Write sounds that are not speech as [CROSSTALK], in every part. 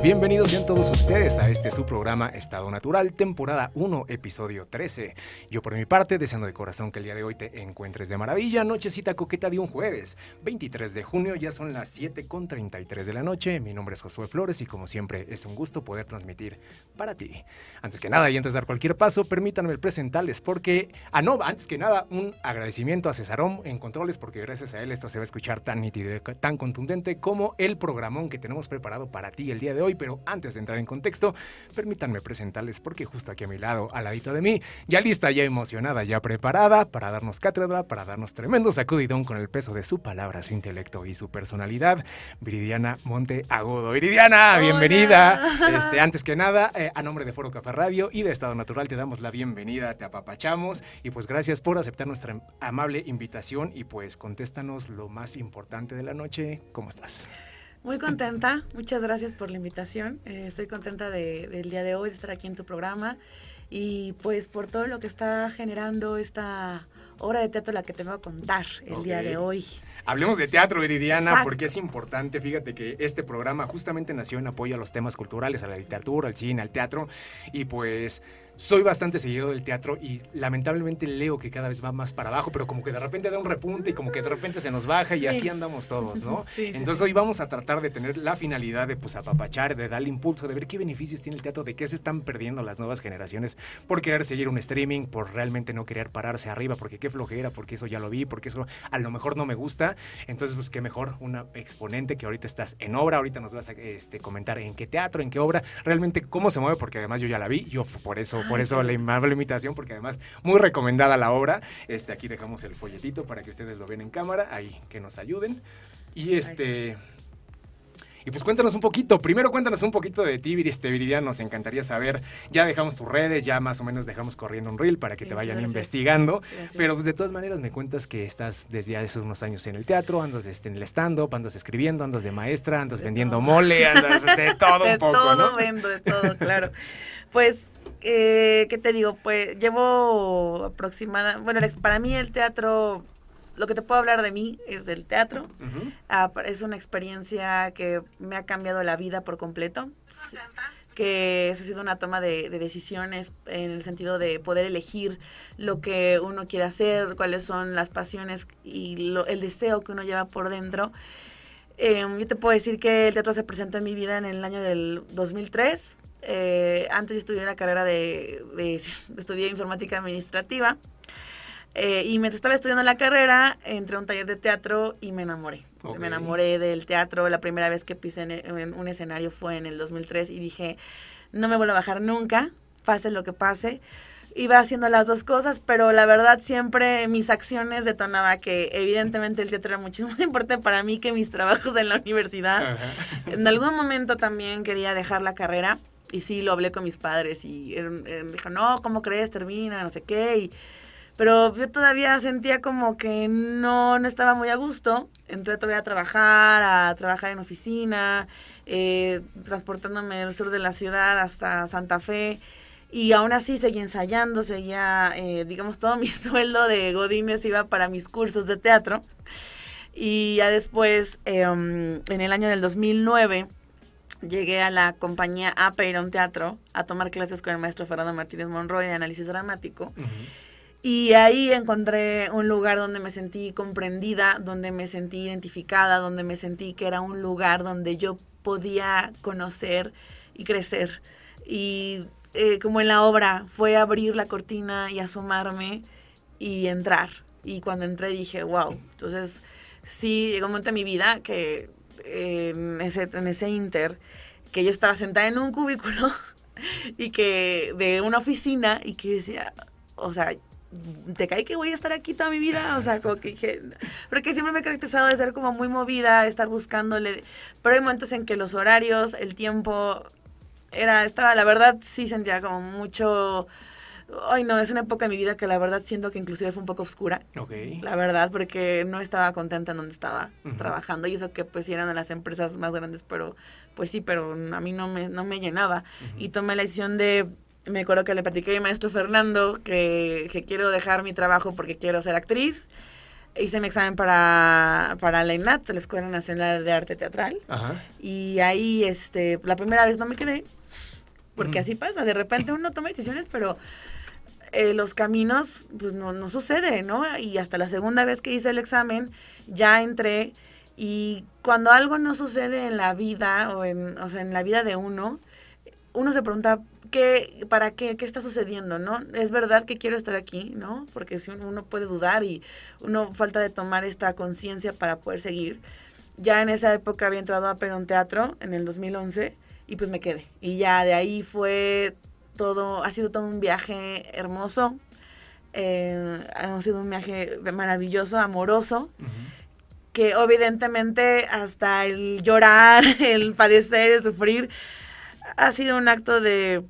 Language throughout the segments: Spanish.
noches, bienvenidos sean todos ustedes a este su programa Estado Natural, temporada 1, episodio 13. Yo por mi parte, deseando de corazón que el día de hoy te encuentres de maravilla, nochecita coqueta de un jueves, 23 de junio, ya son las 7 con 33 de la noche, mi nombre es Josué Flores y como siempre es un gusto poder transmitir para ti. Antes que nada y antes de dar cualquier paso, permítanme presentarles porque, ah no, antes que nada, un agradecimiento a Cesarón en controles porque gracias a él esto se va a escuchar tan nítido tan contundente como el programón que tenemos preparado para ti el día de hoy, pero antes de entrar en contexto, permítanme presentarles porque justo aquí a mi lado, al ladito de mí, ya lista, ya emocionada, ya preparada para darnos cátedra, para darnos tremendo sacudidón con el peso de su palabra, su intelecto y su personalidad, Viridiana Monte Agudo. Viridiana, bienvenida. [LAUGHS] Este, antes que nada, eh, a nombre de Foro Café Radio y de Estado Natural te damos la bienvenida, te apapachamos y pues gracias por aceptar nuestra amable invitación y pues contéstanos lo más importante de la noche, ¿cómo estás? Muy contenta, muchas gracias por la invitación. Eh, estoy contenta de, del día de hoy, de estar aquí en tu programa y pues por todo lo que está generando esta obra de teatro la que te voy a contar el día de hoy. Hablemos de teatro, Viridiana, porque es importante. Fíjate que este programa justamente nació en apoyo a los temas culturales, a la literatura, al cine, al teatro. Y pues soy bastante seguido del teatro y lamentablemente leo que cada vez va más para abajo, pero como que de repente da un repunte y como que de repente se nos baja y así andamos todos, ¿no? [LAUGHS] Entonces hoy vamos a tratar de tener la finalidad de pues apapachar, de darle impulso, de ver qué beneficios tiene el teatro, de qué se están perdiendo las nuevas generaciones por querer seguir un streaming, por realmente no querer pararse arriba, porque qué flojera, porque eso ya lo vi, porque eso a lo mejor no me gusta. Entonces, pues qué mejor una exponente que ahorita estás en obra, ahorita nos vas a este, comentar en qué teatro, en qué obra, realmente cómo se mueve, porque además yo ya la vi, yo por eso por eso la amable invitación, porque además muy recomendada la obra. Este, aquí dejamos el folletito para que ustedes lo vean en cámara, ahí que nos ayuden. Y este... Y pues cuéntanos un poquito, primero cuéntanos un poquito de ti, este Viridiana, nos encantaría saber, ya dejamos tus redes, ya más o menos dejamos corriendo un reel para que te vayan investigando, pero pues de todas maneras me cuentas que estás desde hace unos años en el teatro, andas este, en el stand-up, andas escribiendo, andas de maestra, andas vendiendo mole, andas de todo [LAUGHS] un poco, de todo vendo, de todo, claro. Pues eh, ¿qué te digo? Pues llevo aproximada, bueno, para mí el teatro, lo que te puedo hablar de mí es del teatro. Ah, es una experiencia que me ha cambiado la vida por completo. Que ha sido una toma de, decisiones en el sentido de poder elegir lo que uno quiere hacer, cuáles son las pasiones y el deseo que uno lleva por dentro. Em, yo te puedo decir que el teatro se presentó en mi vida en el año del 2003 eh, antes yo estudié la carrera de, de, [LAUGHS] estudié informática administrativa. Eh, y mientras estaba estudiando la carrera, entré a un taller de teatro y me enamoré. Me enamoré del teatro. La primera vez que pisé en, un escenario fue en el 2003 y dije, no me vuelvo a bajar nunca, pase lo que pase. Iba haciendo las dos cosas, pero la verdad siempre mis acciones detonaba que evidentemente el teatro era muchísimo más importante para mí que mis trabajos en la universidad. En algún momento también quería dejar la carrera y sí, lo hablé con mis padres y me dijo, no, ¿cómo crees? Termina, no sé qué. Y, pero yo todavía sentía como que no, no estaba muy a gusto. Entré todavía a trabajar, a trabajar en oficina, eh, transportándome del sur de la ciudad hasta Santa Fe. Y aún así seguía ensayando, seguía, eh, digamos, todo [LAUGHS] mi sueldo de Godines iba para mis cursos de teatro. Y ya después, em, en el año del 2009, llegué a la compañía a un Teatro a tomar clases con el maestro Fernando Martínez Monroy de análisis dramático. Y ahí encontré un lugar donde me sentí comprendida, donde me sentí identificada, donde me sentí que era un lugar donde yo podía conocer y crecer. Y eh, como en la obra, fue abrir la cortina y asomarme y entrar. Y cuando entré dije, wow. Entonces, sí, llegó un momento en mi vida que en ese, en ese inter que yo estaba sentada en un cubículo [LAUGHS] y que de una oficina y que decía, o sea, ¿te cae que voy a estar aquí toda mi vida? O sea, como que dije, porque siempre me he caracterizado de ser como muy movida, estar buscándole, pero hay momentos en que los horarios, el tiempo, era, estaba, la verdad sí sentía como mucho Ay, no, es una época de mi vida que la verdad siento que inclusive fue un poco oscura. Ok. La verdad, porque no estaba contenta en donde estaba trabajando. Y eso que pues eran de las empresas más grandes, pero pues sí, pero a mí no me, no me llenaba. Y tomé la decisión de, me acuerdo que le platiqué a mi maestro Fernando que, que quiero dejar mi trabajo porque quiero ser actriz. hice mi examen para, para la INAT, la Escuela Nacional de Arte Teatral. Y ahí, este, la primera vez no me quedé, porque así pasa, de repente uno toma decisiones, pero eh, los caminos, pues no, no sucede, ¿no? Y hasta la segunda vez que hice el examen, ya entré y cuando algo no sucede en la vida, o, en, o sea, en la vida de uno, uno se pregunta, ¿qué, ¿para qué? ¿Qué está sucediendo? ¿no? Es verdad que quiero estar aquí, ¿no? Porque si uno, puede dudar y uno falta de tomar esta conciencia para poder seguir. Ya en esa época había entrado a Perón Teatro en el 2011 y pues me quedé. Y ya de ahí fue todo, ha sido todo un viaje hermoso, eh, ha sido un viaje maravilloso, amoroso que evidentemente hasta el llorar, [LAUGHS] el padecer, el sufrir, ha sido un acto de,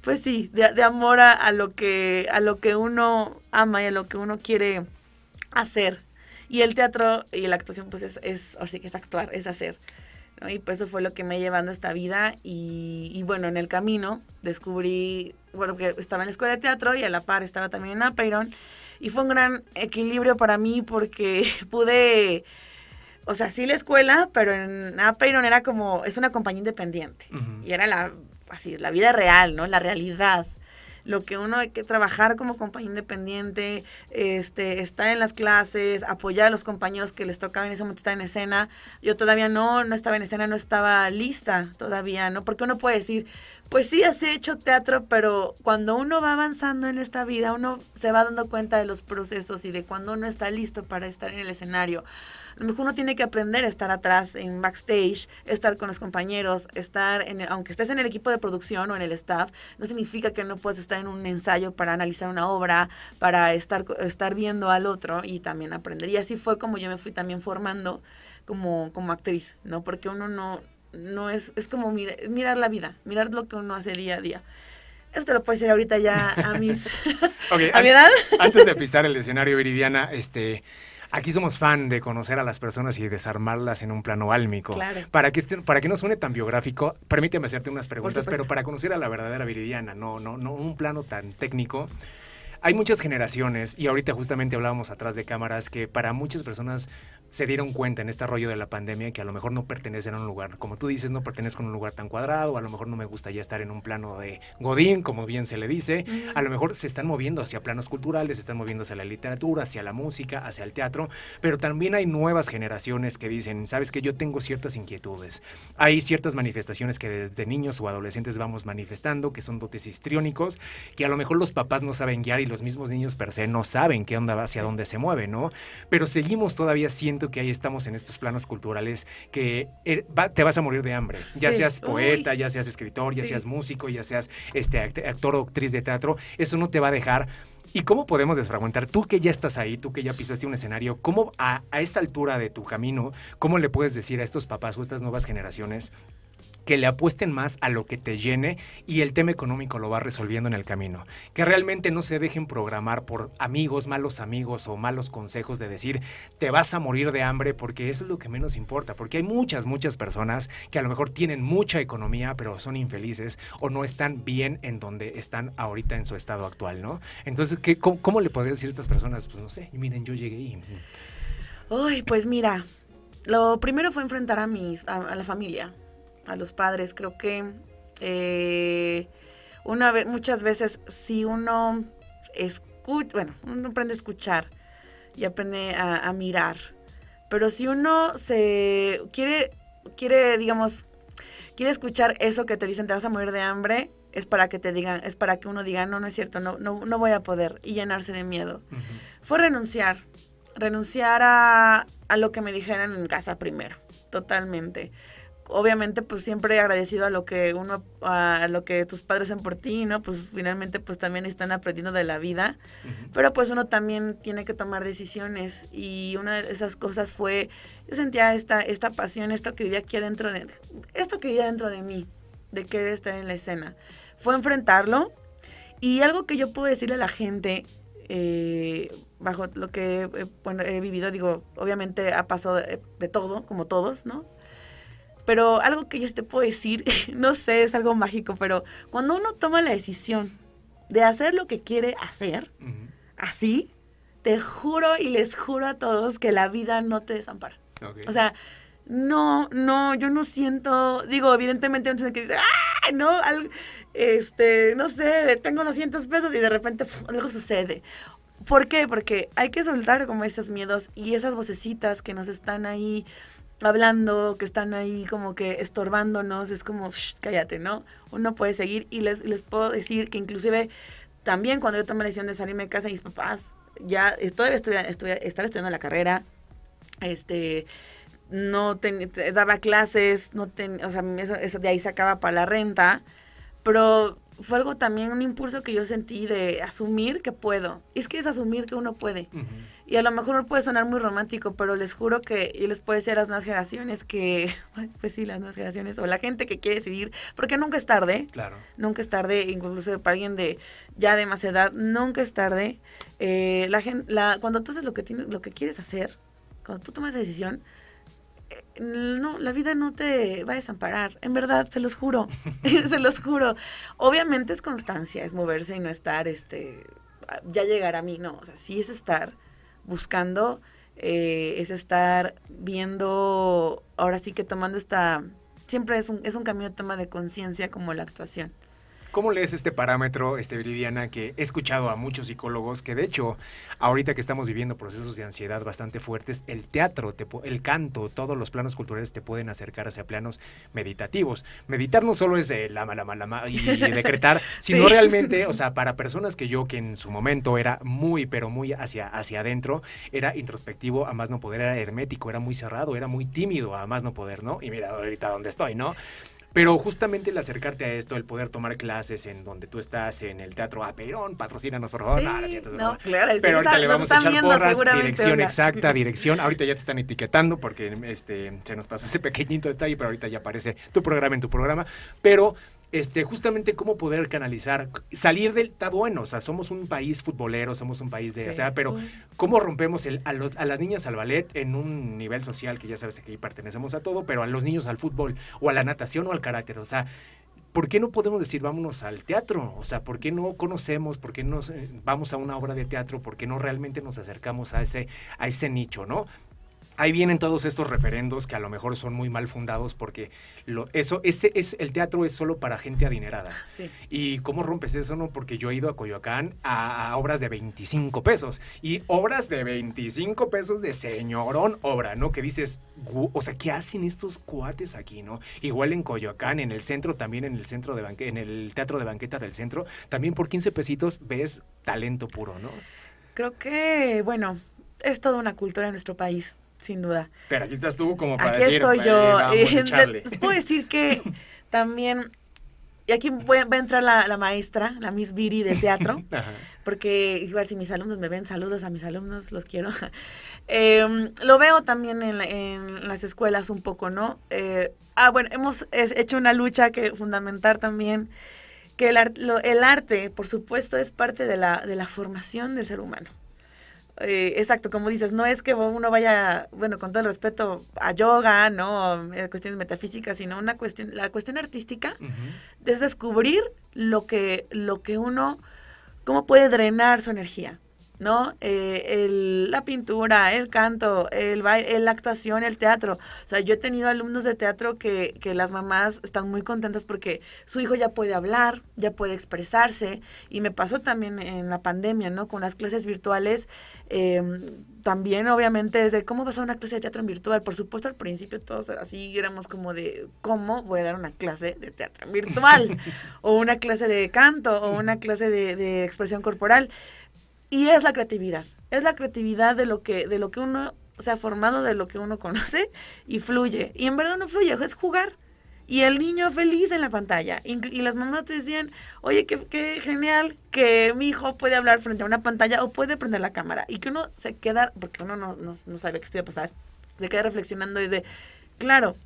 pues sí, de, amor a, lo que, a lo que uno ama y a lo que uno quiere hacer. Y el teatro y la actuación, pues es, es así que es actuar, es hacer. Y pues eso fue lo que me llevando a esta vida. Y, bueno, en el camino descubrí, bueno, que estaba en la escuela de teatro y a la par estaba también en Apeiron. Y fue un gran equilibrio para mí porque [LAUGHS] pude o sea, sí la escuela, pero en Apeiron era como, es una compañía independiente. Y era la, así, la vida real, ¿no? La realidad. Lo que uno hay que trabajar como compañía independiente, este, estar en las clases, apoyar a los compañeros que les tocaba en ese momento estar en escena. Yo todavía no, no estaba en escena, no estaba lista todavía, ¿no? Porque uno puede decir, pues sí, has hecho teatro, pero cuando uno va avanzando en esta vida, uno se va dando cuenta de los procesos y de cuando uno está listo para estar en el escenario. A lo mejor uno tiene que aprender a estar atrás en backstage, estar con los compañeros, estar en aunque estés en el equipo de producción o en el staff, no significa que no puedas estar en un ensayo para analizar una obra, para estar, estar viendo al otro y también aprender. Y así fue como yo me fui también formando como, como actriz, ¿no? Porque uno no, no es, es como mirar la vida, mirar lo que uno hace día a día. Eso te lo puedo decir ahorita ya a mis [LAUGHS] a mi edad. [LAUGHS] Antes de pisar el escenario, Viridiana, este Aquí somos fan de conocer a las personas y desarmarlas en un plano álmico. Claro. Para que, para que no suene tan biográfico, permíteme hacerte unas preguntas, pero para conocer a la verdadera Viridiana, no, no, no un plano tan técnico. Hay muchas generaciones, y ahorita justamente hablábamos atrás de cámaras, que para muchas personas se dieron cuenta en este rollo de la pandemia que a lo mejor no pertenecen a un lugar, como tú dices, no pertenezco a un lugar tan cuadrado, a lo mejor no me gusta ya estar en un plano de Godín, como bien se le dice, a lo mejor se están moviendo hacia planos culturales, se están moviendo hacia la literatura, hacia la música, hacia el teatro, pero también hay nuevas generaciones que dicen, sabes que yo tengo ciertas inquietudes, hay ciertas manifestaciones que desde niños o adolescentes vamos manifestando, que son dotes histriónicos, que a lo mejor los papás no saben guiar y los mismos niños per se no saben qué onda hacia dónde se mueve, ¿no? Pero seguimos todavía siendo que ahí estamos en estos planos culturales que eh, te vas a morir de hambre. Ya seas poeta, ya seas escritor, ya seas músico, ya seas este actor o actriz de teatro, eso no te va a dejar ¿Y cómo podemos desfragmentar? Tú que ya estás ahí, tú que ya pisaste un escenario, ¿cómo a, a esa altura de tu camino, cómo le puedes decir a estos papás o a estas nuevas generaciones que le apuesten más a lo que te llene y el tema económico lo va resolviendo en el camino. Que realmente no se dejen programar por amigos, malos amigos o malos consejos de decir te vas a morir de hambre porque eso es lo que menos importa. Porque hay muchas, muchas personas que a lo mejor tienen mucha economía pero son infelices o no están bien en donde están ahorita en su estado actual, ¿no? Entonces, ¿qué, cómo, le podría decir a estas personas? Pues no sé, miren, yo llegué y... Uy, pues mira, lo primero fue enfrentar a, mis, a la familia a los padres. Creo que eh, una vez, muchas veces si uno escucha, bueno, uno aprende a escuchar y aprende a, mirar, pero si uno se quiere, quiere, digamos, quiere escuchar eso que te dicen te vas a morir de hambre, es para que te digan, es para que uno diga, no, no es cierto, no, no, no voy a poder y llenarse de miedo. Fue renunciar, renunciar a, a lo que me dijeran en casa primero, totalmente obviamente pues siempre agradecido a lo que uno a lo que tus padres hacen por ti no pues finalmente pues también están aprendiendo de la vida pero pues uno también tiene que tomar decisiones y una de esas cosas fue yo sentía esta esta pasión esto que vivía aquí adentro de esto que vivía dentro de mí de querer estar en la escena fue enfrentarlo y algo que yo puedo decirle a la gente eh, bajo lo que he vivido digo obviamente ha pasado de todo como todos no pero algo que yo te puedo decir, [LAUGHS] no sé, es algo mágico, pero cuando uno toma la decisión de hacer lo que quiere hacer, así, te juro y les juro a todos que la vida no te desampara. O sea, no, no, yo no siento, digo, evidentemente un que dice, ¡ah! No, este, no sé, tengo 200 pesos y de repente algo sucede. ¿Por qué? Porque hay que soltar como esos miedos y esas vocecitas que nos están ahí hablando, que están ahí como que estorbándonos, es como, cállate, ¿no? Uno puede seguir y les, les puedo decir que inclusive también cuando yo tomé la decisión de salirme de casa, mis papás, ya todavía estaba estudiando la carrera, este, no daba clases, no ten, o sea, eso, de ahí sacaba para la renta, pero fue algo también, un impulso que yo sentí de asumir que puedo. Y es que es asumir que uno puede. Y a lo mejor no puede sonar muy romántico, pero les juro que yo les puedo decir a las nuevas generaciones que, [LAUGHS] pues sí, las nuevas generaciones, o la gente que quiere decidir, porque nunca es tarde. Claro. Nunca es tarde, incluso para alguien de ya de más edad, nunca es tarde. Eh, la gente, la, cuando tú haces lo que, tienes, lo que quieres hacer, cuando tú tomas esa decisión, no, la vida no te va a desamparar, en verdad, se los juro, [LAUGHS] se los juro. Obviamente es constancia, es moverse y no estar, este, ya llegar a mí, no, o sea, sí es estar buscando, eh, es estar viendo, ahora sí que tomando esta, siempre es un, es un camino de toma de conciencia como la actuación. ¿Cómo lees este parámetro, este Viridiana, que he escuchado a muchos psicólogos que de hecho, ahorita que estamos viviendo procesos de ansiedad bastante fuertes, el teatro, el canto, todos los planos culturales te pueden acercar hacia planos meditativos. Meditar no solo es la mala, mala, mala y [LAUGHS] decretar, sino realmente, o sea, para personas que yo, que en su momento era muy, pero muy hacia, hacia adentro, era introspectivo, a más no poder, era hermético, era muy cerrado, era muy tímido, a más no poder, ¿no? Y mira ahorita dónde estoy, ¿no? Pero justamente el acercarte a esto, el poder tomar clases en donde tú estás, en el Teatro Aperón, patrocínanos por favor. no, claro, Pero ahorita le vamos a echar porras, dirección exacta, [LAUGHS] dirección. Ahorita ya te están etiquetando porque este, se nos pasó ese pequeñito detalle, pero ahorita ya aparece tu programa en tu programa. Pero este, justamente cómo poder canalizar, salir del, está bueno, o sea, somos un país futbolero, somos un país de, o sea, pero cómo rompemos el, a, los, a las niñas al ballet en un nivel social que ya sabes que ahí pertenecemos a todo, pero a los niños al fútbol o a la natación o al carácter, o sea, ¿por qué no podemos decir vámonos al teatro? O sea, ¿por qué no conocemos, por qué no vamos a una obra de teatro, por qué no realmente nos acercamos a ese, a ese nicho, ¿no? Ahí vienen todos estos referendos que a lo mejor son muy mal fundados porque lo, eso, ese, es, el teatro es solo para gente adinerada. ¿Y cómo rompes eso? no Porque yo he ido a Coyoacán a, obras de 25 pesos y obras de 25 pesos de señorón obra, ¿no? Que dices, o sea, ¿qué hacen estos cuates aquí, no? Igual en Coyoacán, en el centro, también en el centro de banque, en el teatro de banqueta del centro, también por 15 pesitos ves talento puro, ¿no? Creo que, bueno, es toda una cultura en nuestro país sin duda. Pero aquí estás tú como para aquí estoy yo. [LAUGHS] puedo decir que [LAUGHS] también, y aquí va a entrar la, maestra, la Miss Viri de teatro, [LAUGHS] porque igual si mis alumnos me ven, saludos a mis alumnos, los quiero. Em, lo veo también en, las escuelas un poco, ¿no? Eh, ah, bueno, hemos hecho una lucha que fundamental también, que el, el arte, por supuesto, es parte de la, de la formación del ser humano. Eh, exacto, como dices, no es que uno vaya, bueno, con todo el respeto a yoga, ¿no? Eh, cuestiones metafísicas, sino una cuestión, la cuestión artística es descubrir lo que, lo que uno, cómo puede drenar su energía. ¿No? Eh, el, la pintura, el canto, el baile, la actuación, el teatro. O sea, yo he tenido alumnos de teatro que, que las mamás están muy contentas porque su hijo ya puede hablar, ya puede expresarse. Y me pasó también en la pandemia, ¿no? Con las clases virtuales. Em, también, obviamente, desde cómo vas a una clase de teatro en virtual. Por supuesto, al principio todos así éramos como de, ¿cómo voy a dar una clase de teatro en virtual? [LAUGHS] o una clase de canto, o una clase de, de expresión corporal. Y es la creatividad. Es la creatividad de lo que, de lo que uno se ha formado, de lo que uno [LAUGHS] conoce y fluye. Y en verdad no fluye, es jugar. Y el niño feliz en la pantalla. Y, las mamás te decían, oye, qué, qué, genial que mi hijo puede hablar frente a una pantalla o puede prender la cámara. Y que uno se queda, porque uno no, no, no sabe qué estoy a pasar, se queda reflexionando desde, claro,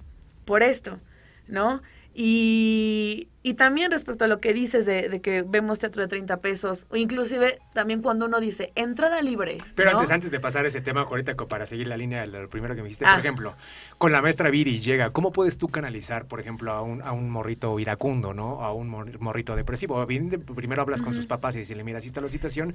por esto, ¿no? Y, Y también respecto a lo que dices de, que vemos teatro de 30 pesos, o inclusive también cuando uno dice entrada libre. Pero antes, antes de pasar ese tema, ahorita para seguir la línea de lo primero que me dijiste, por ah. ejemplo, con la maestra Viri llega, ¿cómo puedes tú canalizar, por ejemplo, a un, a un morrito iracundo, ¿no? A un morrito depresivo. Primero hablas con sus papás y decirle, mira, así está la situación,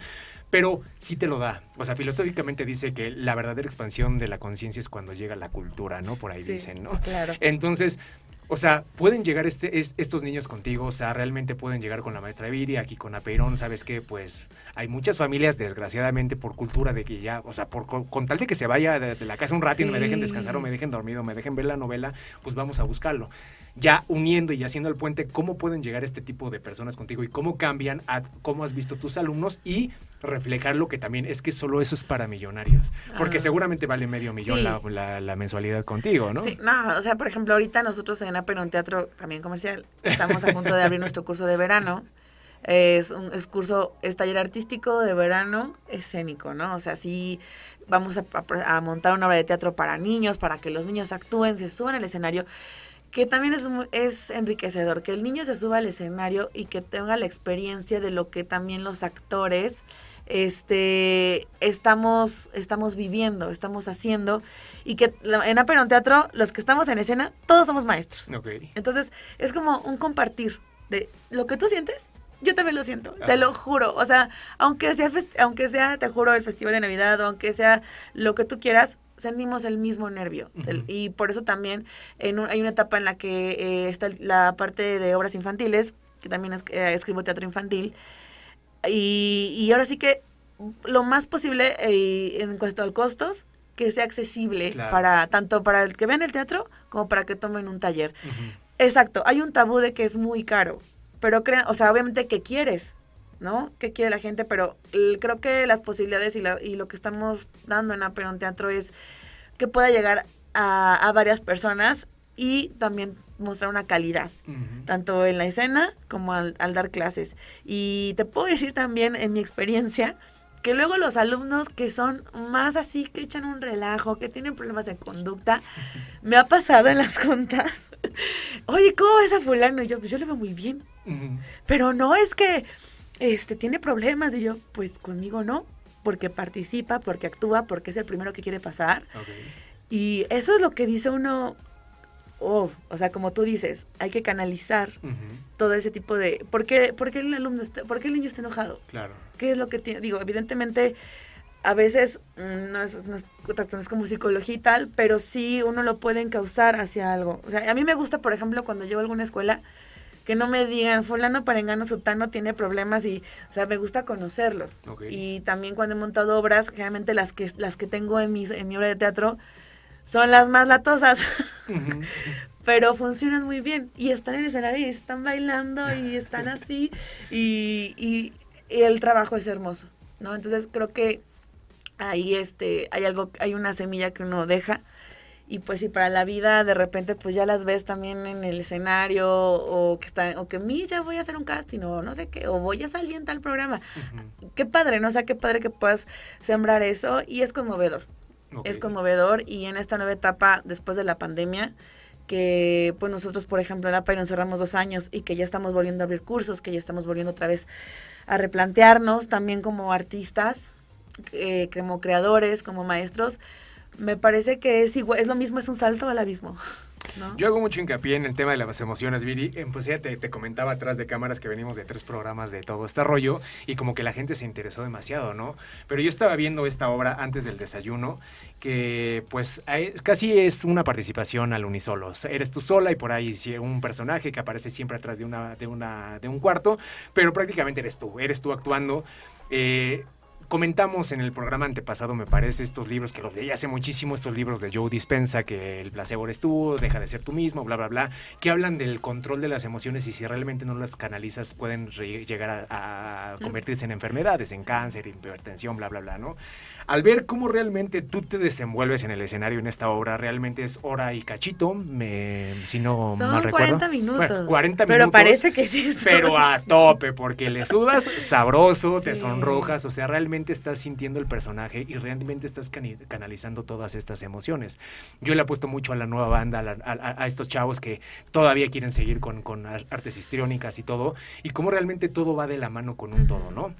pero sí te lo da. O sea, filosóficamente dice que la verdadera expansión de la conciencia es cuando llega la cultura, ¿no? Por ahí dicen, ¿no? Claro. Entonces, o sea, pueden llegar este, estos niños contigo, o sea, realmente pueden llegar con la maestra Viri, aquí con Apeirón, ¿sabes qué? Pues hay muchas familias, desgraciadamente, por cultura de que ya, o sea, por, con, tal de que se vaya de, la casa un rato y me dejen descansar o me dejen dormido, me dejen ver la novela, pues vamos a buscarlo. Ya uniendo y haciendo el puente, ¿cómo pueden llegar este tipo de personas contigo y cómo cambian a cómo has visto tus alumnos y reflejar lo que también es que solo eso es para millonarios. Porque ah. seguramente vale medio millón la, la, mensualidad contigo, ¿no? Sí, no, o sea, por ejemplo, ahorita nosotros en Aperon teatro también comercial, estamos a punto de abrir nuestro curso de verano. Es un es curso, es taller artístico de verano escénico, ¿no? O sea, sí vamos a, a, montar una obra de teatro para niños, para que los niños actúen, se suban al escenario que también es, es enriquecedor, que el niño se suba al escenario y que tenga la experiencia de lo que también los actores este, estamos, estamos viviendo, estamos haciendo, y que en Aperon Teatro, los que estamos en escena, todos somos maestros. Entonces, es como un compartir de lo que tú sientes, yo también lo siento, te lo juro. O sea, aunque sea, aunque sea, te juro, el festival de Navidad, o aunque sea lo que tú quieras, sentimos el mismo nervio. Y por eso también en hay una etapa en la que eh, está la parte de obras infantiles, que también eh, escribo teatro infantil, y, ahora sí que lo más posible eh, en cuanto a costos, que sea accesible para tanto para el que vean el teatro como para que tomen un taller. Exacto, hay un tabú de que es muy caro, pero crean, o sea, obviamente que quieres, ¿no? ¿Qué quiere la gente? Pero creo que las posibilidades y, y lo que estamos dando en Aperón Teatro es que pueda llegar a, a varias personas y también mostrar una calidad, tanto en la escena como al, dar clases. Y te puedo decir también en mi experiencia que luego los alumnos que son más así, que echan un relajo, que tienen problemas de conducta, [LAUGHS] me ha pasado en las juntas, [LAUGHS] oye, ¿cómo es a fulano? Y yo, pues yo le veo muy bien. Pero no es que este, tiene problemas. Y yo, pues conmigo no, porque participa, porque actúa, porque es el primero que quiere pasar. Y eso es lo que dice uno, oh, o sea, como tú dices, hay que canalizar todo ese tipo de... ¿por qué, por qué el alumno está, por qué el niño está enojado? Claro. ¿Qué es lo que tiene? Digo, evidentemente, a veces mm, no es, no, es, como psicología y tal, pero sí uno lo puede encauzar hacia algo. O sea, a mí me gusta, por ejemplo, cuando llevo a alguna escuela, que no me digan, fulano, parengano, sutano tiene problemas y, o sea, me gusta conocerlos. Y también cuando he montado obras, generalmente las que, las que tengo en mi, en mi obra de teatro, son las más latosas, [LAUGHS] pero funcionan muy bien y están en el escenario y están bailando y están [LAUGHS] así y, y, el trabajo es hermoso, ¿no? Entonces creo que ahí este, hay algo, hay una semilla que uno deja y pues si para la vida de repente pues ya las ves también en el escenario o que están o que mí ya voy a hacer un casting o no sé qué o voy a salir en tal programa qué padre no o sea qué padre que puedas sembrar eso y es conmovedor es conmovedor y en esta nueva etapa después de la pandemia, que pues nosotros, por ejemplo, en APA nos cerramos dos años y que ya estamos volviendo a abrir cursos, que ya estamos volviendo otra vez a replantearnos también como artistas, eh, como creadores, como maestros, me parece que es igual, es lo mismo, es un salto al abismo. Yo hago mucho hincapié en el tema de las emociones, Viri. Pues ya te, comentaba atrás de cámaras que venimos de tres programas de todo este rollo y como que la gente se interesó demasiado, ¿no? Pero yo estaba viendo esta obra antes del desayuno que pues casi es una participación al unisolo. Eres tú sola y por ahí un personaje que aparece siempre atrás de, una, de, una, de un cuarto, pero prácticamente eres tú, eres tú actuando. Eh, comentamos en el programa antepasado, me parece, estos libros que los leí hace muchísimo, estos libros de Joe Dispensa, que el placebo eres tú, deja de ser tú mismo, bla, bla, bla, que hablan del control de las emociones y si realmente no las canalizas pueden llegar a, a convertirse en enfermedades, en cáncer, hipertensión, bla, bla, bla, ¿no? Al ver cómo realmente tú te desenvuelves en el escenario en esta obra, realmente es hora y cachito, me, si no mal recuerdo. 40 minutos. 40 pero parece que sí. Pero a tope, porque le sudas sabroso, te sonrojas, o sea, realmente estás sintiendo el personaje y realmente estás canalizando todas estas emociones. Yo le apuesto mucho a la nueva banda, a, estos chavos que todavía quieren seguir con, con artes histriónicas y todo, y cómo realmente todo va de la mano con un todo, ¿no?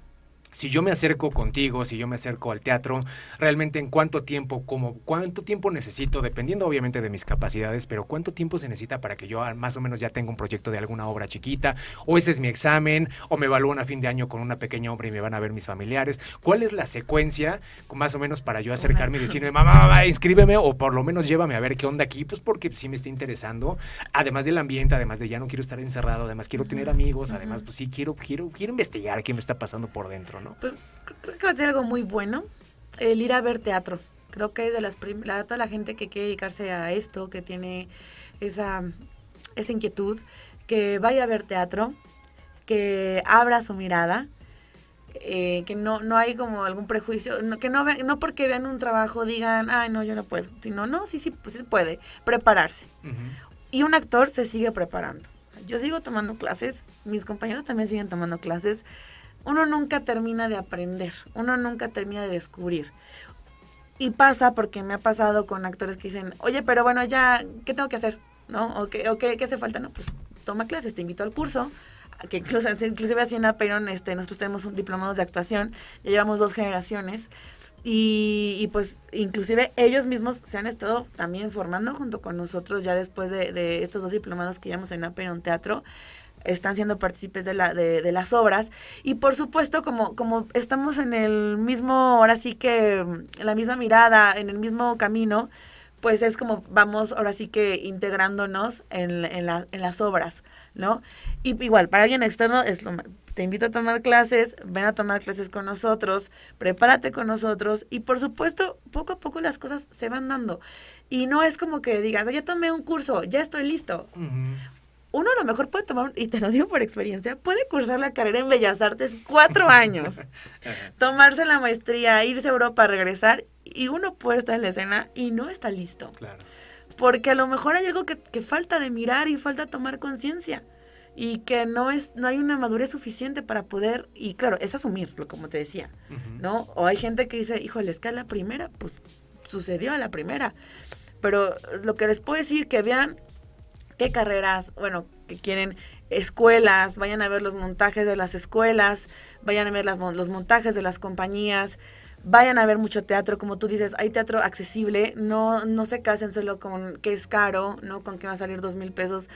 Si yo me acerco contigo, si yo me acerco al teatro, realmente en cuánto tiempo, como cuánto tiempo necesito, dependiendo obviamente de mis capacidades, pero cuánto tiempo se necesita para que yo más o menos ya tenga un proyecto de alguna obra chiquita, o ese es mi examen, o me evalúan a fin de año con una pequeña obra y me van a ver mis familiares. ¿Cuál es la secuencia, más o menos, para yo acercarme y decirme, mamá, mamá, inscríbeme, o por lo menos llévame a ver qué onda aquí, pues porque sí me está interesando, además del ambiente, además de ya no quiero estar encerrado, además quiero tener amigos, además, pues sí, quiero, quiero, quiero investigar qué me está pasando por dentro, ¿no? Pues creo que va a ser algo muy bueno el ir a ver teatro. Creo que es de las la, toda la gente que quiere dedicarse a esto, que tiene esa, esa inquietud, que vaya a ver teatro, que abra su mirada, eh, que no, no hay como algún prejuicio, que no, ve, no porque vean un trabajo digan, ay, no, yo no puedo, sino, no, sí, sí, pues sí puede, prepararse. Y un actor se sigue preparando. Yo sigo tomando clases, mis compañeros también siguen tomando clases uno nunca termina de aprender, uno nunca termina de descubrir. Y pasa porque me ha pasado con actores que dicen, oye, pero bueno, ya, ¿qué tengo que hacer? ¿No? ¿O qué, o qué, hace falta? No, pues toma clases, te invito al curso, que incluso, [LAUGHS] inclusive así en Aperon, este, nosotros tenemos un diplomados de actuación, ya llevamos dos generaciones, y, y, pues inclusive ellos mismos se han estado también formando junto con nosotros ya después de, de estos dos diplomados que llevamos en Aperon Teatro, están siendo partícipes de, la, de, de, las obras. Y por supuesto, como, como estamos en el mismo, ahora sí que mm, la misma mirada, en el mismo camino, pues es como vamos ahora sí que integrándonos en, en, la, en las obras, ¿no? Y igual, para alguien externo es lo te invito a tomar clases, ven a tomar clases con nosotros, prepárate con nosotros y por supuesto, poco a poco las cosas se van dando. Y no es como que digas, ya tomé un curso, ya estoy listo uno a lo mejor puede tomar, y te lo digo por experiencia, puede cursar la carrera en Bellas Artes cuatro [LAUGHS] años, tomarse la maestría, irse a Europa, regresar, y uno puede estar en la escena y no está listo. Claro. Porque a lo mejor hay algo que, falta de mirar y falta tomar conciencia. Y que no es, no hay una madurez suficiente para poder, y claro, es asumirlo, como te decía, ¿no? O hay gente que dice, híjole, es que a la primera, pues sucedió a la primera. Pero lo que les puedo decir, que vean qué carreras, bueno, que quieren escuelas, vayan a ver los montajes de las escuelas, vayan a ver los montajes de las compañías, vayan a ver mucho teatro, como tú dices, hay teatro accesible, no, no se casen solo con que es caro, ¿no? Con que va a salir dos mil pesos,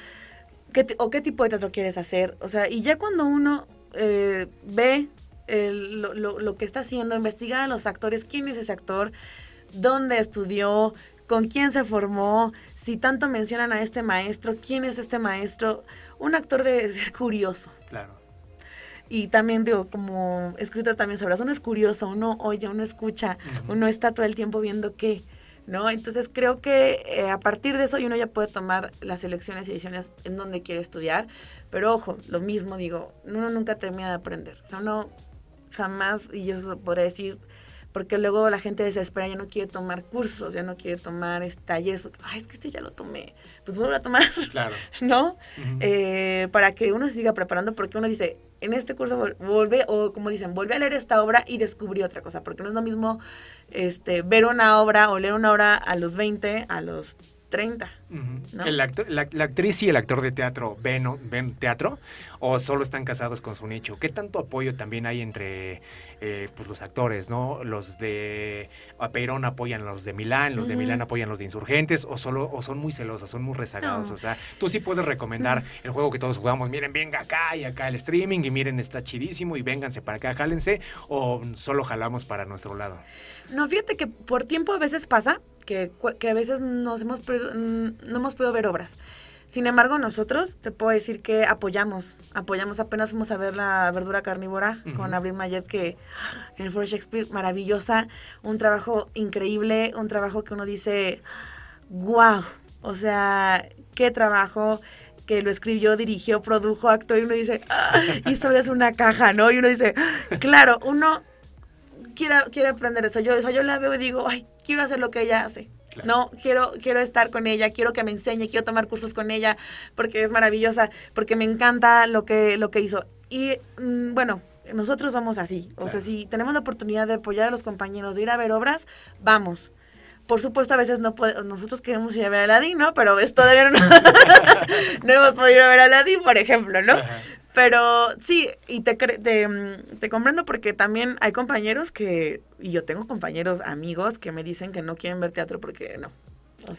¿Qué o qué tipo de teatro quieres hacer, o sea, y ya cuando uno eh, ve lo, lo, lo, que está haciendo, investiga a los actores, quién es ese actor, dónde estudió, con quién se formó, si tanto mencionan a este maestro, quién es este maestro. Un actor debe ser curioso. Claro. Y también digo, como escritor también sabrás, uno es curioso, uno oye, uno escucha, uno está todo el tiempo viendo qué, ¿no? Entonces creo que eh, a partir de eso uno ya puede tomar las elecciones y decisiones en donde quiere estudiar. Pero ojo, lo mismo digo, uno nunca termina de aprender. O sea, uno jamás, y yo eso podría decir, porque luego la gente desespera, ya no quiere tomar cursos, ya no quiere tomar este, talleres, porque, ay, es que este ya lo tomé, pues vuelvo a tomar, claro. [LAUGHS] ¿no? Eh, para que uno se siga preparando, porque uno dice, en este curso vuelve, o como dicen, vuelve a leer esta obra y descubrí otra cosa, porque no es lo mismo este, ver una obra o leer una obra a los 20, a los 30. la, actriz y el actor de teatro ven, ven teatro o solo están casados con su nicho. ¿Qué tanto apoyo también hay entre eh, pues los actores, no? Los de Perón apoyan los de Milán, los de Milán apoyan los de Insurgentes o solo o son muy celosos, son muy rezagados. O sea, tú sí puedes recomendar el juego que todos jugamos. Miren, venga acá y acá el streaming y miren está chidísimo y vénganse para acá, jálense o solo jalamos para nuestro lado. No, fíjate que por tiempo a veces pasa que, que a veces nos hemos no hemos podido ver obras. Sin embargo, nosotros te puedo decir que apoyamos, apoyamos, apenas fuimos a ver la verdura carnívora con Abril Mayet, que en el Foro Shakespeare, maravillosa, un trabajo increíble, un trabajo que uno dice, wow, o sea, qué trabajo, que lo escribió, dirigió, produjo, actuó, y uno dice, ah, y esto es una caja, ¿no? Y uno dice, claro, uno quiere, quiere aprender eso. Yo, eso yo la veo y digo, ay, quiero hacer lo que ella hace. No, quiero, quiero estar con ella, quiero que me enseñe, quiero tomar cursos con ella, porque es maravillosa, porque me encanta lo que, lo que hizo. Y mm, bueno, nosotros somos así. O sea, si tenemos la oportunidad de apoyar a los compañeros, de ir a ver obras, vamos. Por supuesto, a veces no podemos, nosotros queremos ir a ver a Aladdin, ¿no? Pero es todavía no, [LAUGHS] no hemos podido ir a ver a Aladdin, por ejemplo, ¿no? Pero sí, y te, te, mm, te, comprendo porque también hay compañeros que, y yo tengo compañeros, amigos, que me dicen que no quieren ver teatro porque no,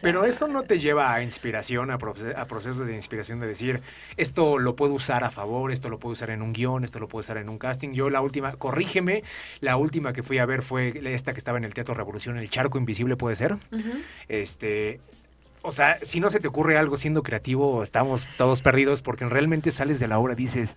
pero eso no te lleva a inspiración, a, procesos de inspiración de decir, esto lo puedo usar a favor, esto lo puedo usar en un guion, esto lo puedo usar en un casting. Yo la última, corrígeme, la última que fui a ver fue esta que estaba en el Teatro Revolución, El Charco Invisible, ¿puede ser? Este, o sea, si no se te ocurre algo siendo creativo, estamos todos perdidos porque realmente sales de la obra y dices,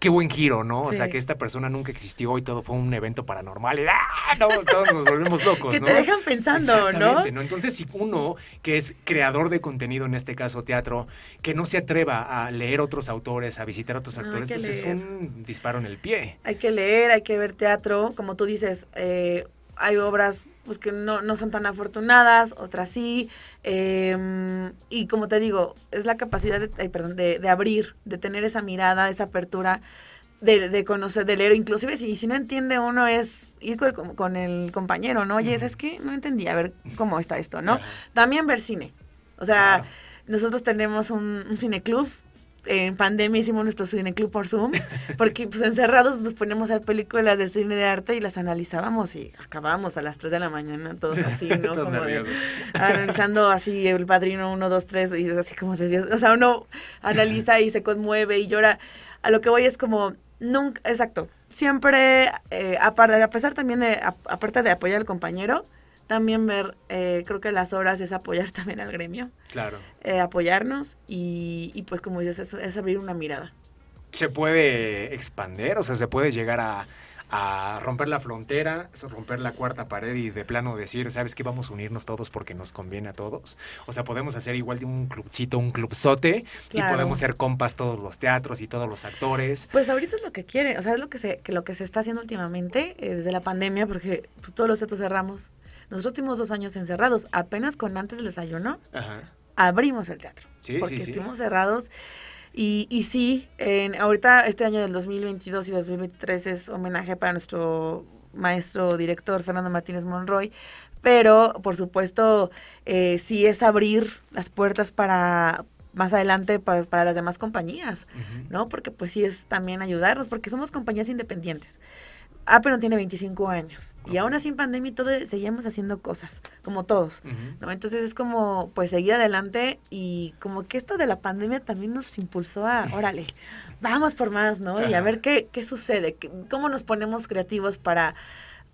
qué buen giro, ¿no? O sea, que esta persona nunca existió y todo fue un evento paranormal. Y, ¡ah! todos nos volvemos locos, que te dejan pensando, ¿no? ¿no? Entonces, si uno que es creador de contenido, en este caso teatro, que no se atreva a leer otros autores, a visitar otros actores, pues es un disparo en el pie. Hay que leer, hay que ver teatro, como tú dices, eh, hay obras pues que no, no son tan afortunadas, otras sí. Em, y como te digo, es la capacidad de, perdón, de, de, abrir, de tener esa mirada, esa apertura, de, de conocer, de leer. Inclusive si, si no entiende uno es ir con, el compañero, ¿no? Oye, es que no entendí, a ver cómo está esto, ¿no? También ver cine. O sea, nosotros tenemos un, un cineclub en pandemia hicimos nuestro cine club por Zoom, [LAUGHS] porque pues encerrados nos poníamos a ver películas de cine de arte y las analizábamos y acabábamos a las 3 de la mañana, todos [LAUGHS] así, ¿no? como [LAUGHS] analizando así el padrino 1, 2, 3 y así como de Dios, o sea, uno analiza y se conmueve y llora. A lo que voy es como, nunca, exacto, siempre, eh, aparte, a pesar también de, aparte de apoyar al compañero, también ver, eh, creo que las horas es apoyar [LAUGHS] también al gremio. Claro. Eh, apoyarnos y, y, pues como dices, es, es, abrir una mirada. Se puede expander, o sea, se puede llegar a, a romper la frontera, romper la cuarta pared y de plano decir, ¿sabes qué? Vamos a unirnos todos porque nos conviene a todos. O sea, podemos hacer igual de un clubcito, un clubzote y podemos ser compas todos los teatros y todos los actores. Pues ahorita es lo que quiere, o sea, es lo que se, que lo que se está haciendo últimamente eh, desde la pandemia porque pues, todos los teatros cerramos. Nosotros tuvimos dos años encerrados, apenas con antes del desayuno, abrimos el teatro. Sí, porque estuvimos cerrados. Y, y sí, en, ahorita este año del 2022 y 2023 es homenaje para nuestro maestro director Fernando Martínez Monroy, pero por supuesto eh, sí es abrir las puertas para más adelante para, para las demás compañías, ¿no? Porque pues sí es también ayudarnos, porque somos compañías independientes. Ah, pero tiene 25 años. Y aún así en pandemia y todo, seguimos haciendo cosas, como todos, ¿no? Entonces es como, pues, seguir adelante y como que esto de la pandemia también nos impulsó a, [LAUGHS] órale, vamos por más, ¿no? Y a ver qué, qué sucede, cómo nos ponemos creativos para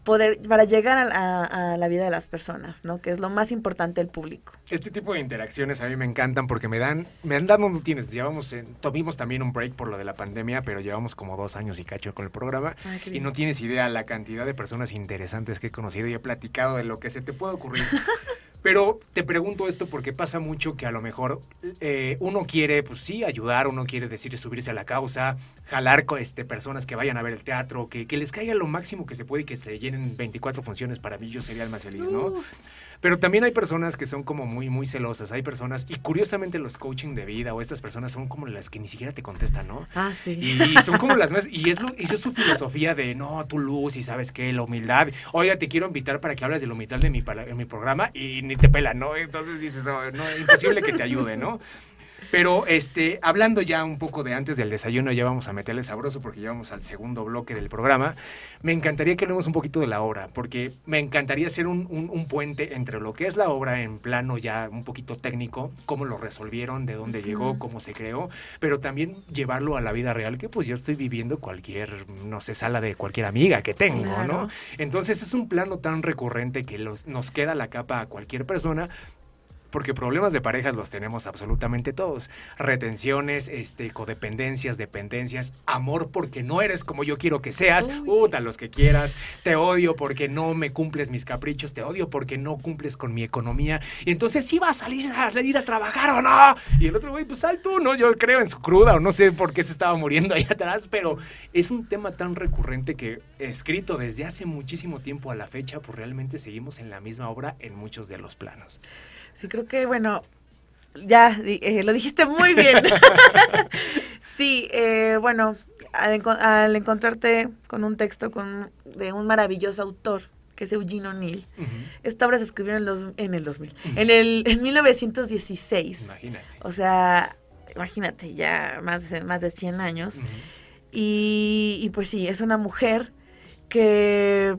poder para llegar a, la vida de las personas, ¿no? Que es lo más importante el público. Este tipo de interacciones a mí me encantan porque me dan, me han dado tienes, llevamos, tuvimos también un break por lo de la pandemia, pero llevamos como dos años y cacho con el programa y no tienes idea la cantidad de personas interesantes que he conocido y he platicado de lo que se te puede ocurrir. [LAUGHS] Pero te pregunto esto porque pasa mucho que a lo mejor eh, uno quiere, pues sí, ayudar, uno quiere decir subirse a la causa, jalar este, personas que vayan a ver el teatro, que, que les caiga lo máximo que se puede y que se llenen 24 funciones. Para mí yo sería el más feliz, ¿no? Pero también hay personas que son como muy, muy celosas. Hay personas, y curiosamente los coaching de vida o estas personas son como las que ni siquiera te contestan, ¿no? Ah, sí. Y, son como las más, y es, lo, y es su filosofía de, no, tu luz y sabes qué, la humildad. Oiga, te quiero invitar para que hables de la humildad de mi, en mi programa y ni te pela, ¿no? Entonces dices, oh, no, es imposible que te ayude, ¿no? Pero este, hablando ya un poco de antes del desayuno, ya vamos a meterle sabroso porque ya vamos al segundo bloque del programa. Me encantaría que hablemos un poquito de la obra, porque me encantaría hacer un, un, puente entre lo que es la obra en plano ya un poquito técnico, cómo lo resolvieron, de dónde llegó, cómo se creó, pero también llevarlo a la vida real, que pues yo estoy viviendo cualquier, no sé, sala de cualquier amiga que tengo, ¿no? Entonces es un plano tan recurrente que los, nos queda la capa a cualquier persona, porque problemas de parejas los tenemos absolutamente todos. Retenciones, este, codependencias, dependencias, amor porque no eres como yo quiero que seas, puta, los que quieras, te odio porque no me cumples mis caprichos, te odio porque no cumples con mi economía, y entonces sí vas a salir a, salir a trabajar o no. Y el otro güey, pues sal tú, ¿no? Yo creo en su cruda o no sé por qué se estaba muriendo ahí [LAUGHS] atrás, pero es un tema tan recurrente que escrito desde hace muchísimo tiempo a la fecha, pues realmente seguimos en la misma obra en muchos de los planos. Sí, creo que, bueno, ya eh, lo dijiste muy bien. [LAUGHS] sí, eh, bueno, al, encontrarte con un texto con, de un maravilloso autor, que es Eugene O'Neill, esta obra se escribió en, los, en el 2000, en, el, en 1916. Imagínate. O sea, imagínate, ya más de, más de 100 años. y, y pues sí, es una mujer que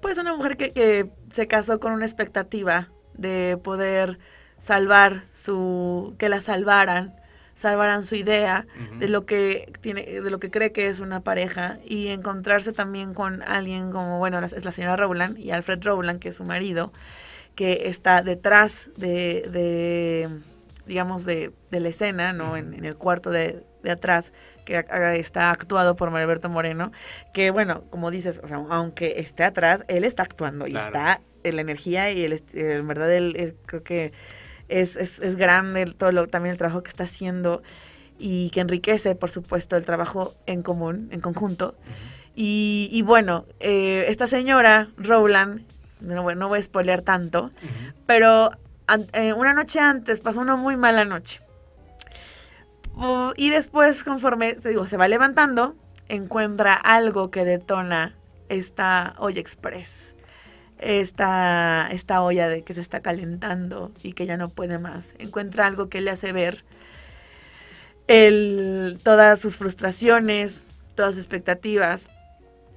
pues una mujer que, que, se casó con una expectativa de poder salvar su, que la salvaran, salvaran su idea de lo que tiene, de lo que cree que es una pareja y encontrarse también con alguien como, bueno, es la señora Rowland y Alfred Rowland, que es su marido, que está detrás de, de digamos, de, de, la escena, ¿no? en, en, el cuarto de, de atrás, que está actuado por Mariberto Moreno, que bueno, como dices, o sea, aunque esté atrás, él está actuando y está la energía y el, en verdad él, creo que es, es, es grande todo lo, también el trabajo que está haciendo y que enriquece, por supuesto, el trabajo en común, en conjunto. y, y, bueno, eh, esta señora, Rowland, no, no voy a spoilear tanto, pero eh, una noche antes pasó una muy mala noche. y después, conforme digo, se va levantando, encuentra algo que detona esta olla express esta, esta olla de que se está calentando y que ya no puede más. Encuentra algo que le hace ver el, todas sus frustraciones, todas sus expectativas.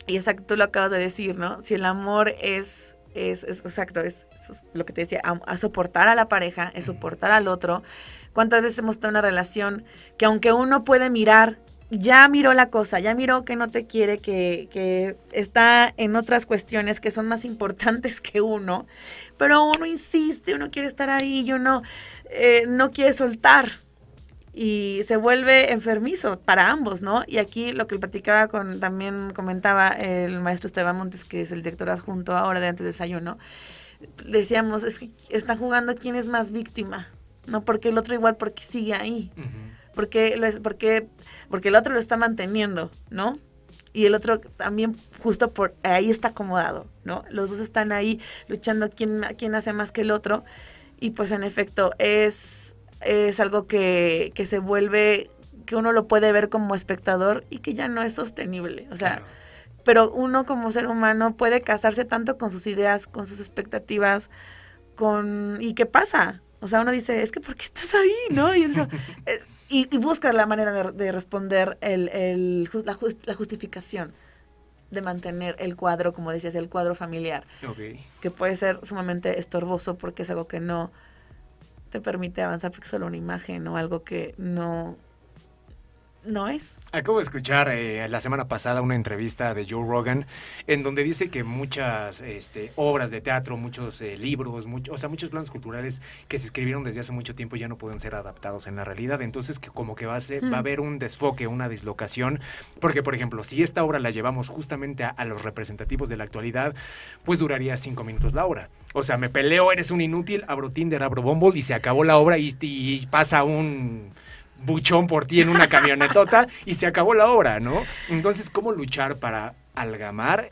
Y exacto, tú lo acabas de decir, ¿no? Si el amor es, es, exacto, es, lo que te decía, a, soportar a la pareja, es soportar al otro. ¿Cuántas veces hemos tenido una relación que aunque uno puede mirar ya miró la cosa, ya miró que no te quiere, que, que, está en otras cuestiones que son más importantes [LAUGHS] que uno, pero uno insiste, uno quiere estar ahí y uno eh, no quiere soltar. Y se vuelve enfermizo para ambos, ¿no? Y aquí lo que platicaba con, también comentaba el maestro Esteban Montes, que es el director adjunto ahora de Antes de Desayuno, decíamos, es que están jugando quién es más víctima, ¿no? Porque el otro igual porque sigue ahí porque, porque, porque el otro lo está manteniendo, ¿no? Y el otro también justo por ahí está acomodado, ¿no? Los dos están ahí luchando quién, quién hace más que el otro. Y pues en efecto es, es algo que, que se vuelve, que uno lo puede ver como espectador y que ya no es sostenible. O sea, pero uno como ser humano puede casarse tanto con sus ideas, con sus expectativas, con... ¿Y qué pasa? O sea, uno dice, es que ¿por qué estás ahí? ¿No? Y, [LAUGHS] eso, y, busca la manera de, responder el, el, la, la, justificación de mantener el cuadro, como decías, el cuadro familiar. Que puede ser sumamente estorboso porque es algo que no te permite avanzar porque es solo una imagen o algo que no no es. Acabo de escuchar eh, la semana pasada una entrevista de Joe Rogan en donde dice que muchas este, obras de teatro, muchos eh, libros, o sea, muchos planos culturales que se escribieron desde hace mucho tiempo ya no pueden ser adaptados en la realidad. Entonces, que como que va a, ser, va a haber un desfoque, una dislocación, porque, por ejemplo, si esta obra la llevamos justamente a, los representativos de la actualidad, pues duraría cinco minutos la obra. O sea, me peleo, eres un inútil, abro Tinder, abro Bumble y se acabó la obra y pasa un buchón por ti en una camionetota y se acabó la obra, ¿no? Entonces, ¿cómo luchar para algamar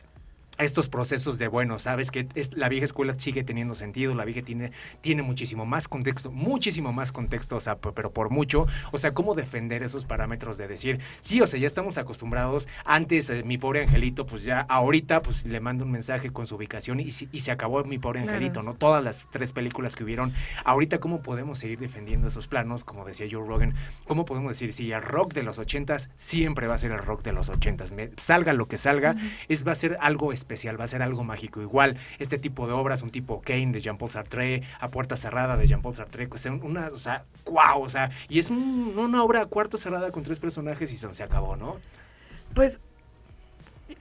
estos procesos de, bueno, sabes que es, la vieja escuela sigue teniendo sentido, la vieja tiene, tiene muchísimo más contexto, muchísimo más contexto, o sea, pero por mucho, o sea, cómo defender esos parámetros de decir, sí, o sea, ya estamos acostumbrados, antes eh, mi pobre angelito, pues ya ahorita, pues le mando un mensaje con su ubicación y, y se acabó mi pobre angelito, ¿no? Todas las tres películas que hubieron, ahorita cómo podemos seguir defendiendo esos planos, como decía Joe Rogan, cómo podemos decir, si el rock de los ochentas siempre va a ser el rock de los ochentas, salga lo que salga, es, va a ser algo especial especial, va a ser algo mágico. Igual, este tipo de obras, un tipo Kane de Jean-Paul Sartre, A Puerta Cerrada de Jean-Paul Sartre, pues una, o sea, wow, o sea, y es una obra a cuarto cerrada con tres personajes y se, acabó, ¿no? Pues,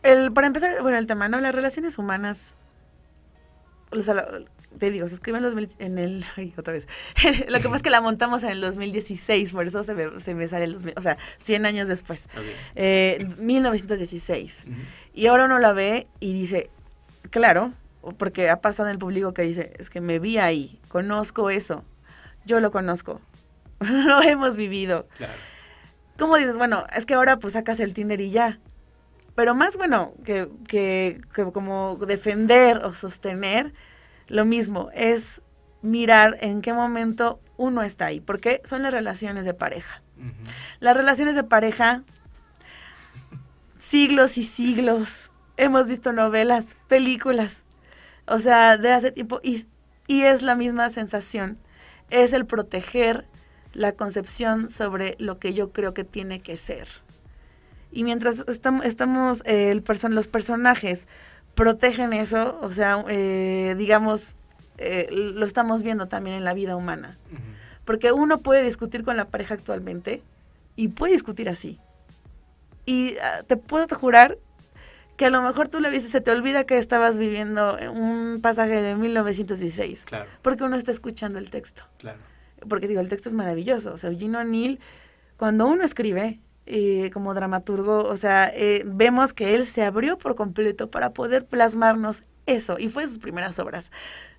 el, para empezar, bueno, el tema, ¿no? Las relaciones humanas, o sea, te digo, se escribe en, el... [LAUGHS] Ay, otra vez. [LAUGHS] Lo que pasa es que la montamos en el 2016, por eso se me, se me sale el... O sea, 100 años después. 1916. Eh, y ahora uno la ve y dice, claro, porque ha pasado en el público que dice, es que me vi ahí, conozco eso, yo lo conozco, [LAUGHS] lo hemos vivido. Claro. ¿Cómo dices? Bueno, es que ahora pues sacas el Tinder y ya. Pero más bueno que, que, que como defender o sostener, lo mismo, es mirar en qué momento uno está ahí, porque son las relaciones de pareja. Las relaciones de pareja siglos y siglos hemos visto novelas, películas, o sea, de hace tiempo, y, y es la misma sensación, es el proteger la concepción sobre lo que yo creo que tiene que ser. Y mientras estamos, estamos eh, el los personajes protegen eso, o sea, eh, digamos, eh, lo estamos viendo también en la vida humana. Porque uno puede discutir con la pareja actualmente y puede discutir así. Y ah, te puedo jurar que a lo mejor tú le viste, se te olvida que estabas viviendo un pasaje de 1916. Claro. Porque uno está escuchando el texto. Claro. Porque digo, el texto es maravilloso. O sea, Gino O'Neill, cuando uno escribe eh, como dramaturgo, o sea, eh, vemos que él se abrió por completo para poder plasmarnos eso. Y fue sus primeras obras.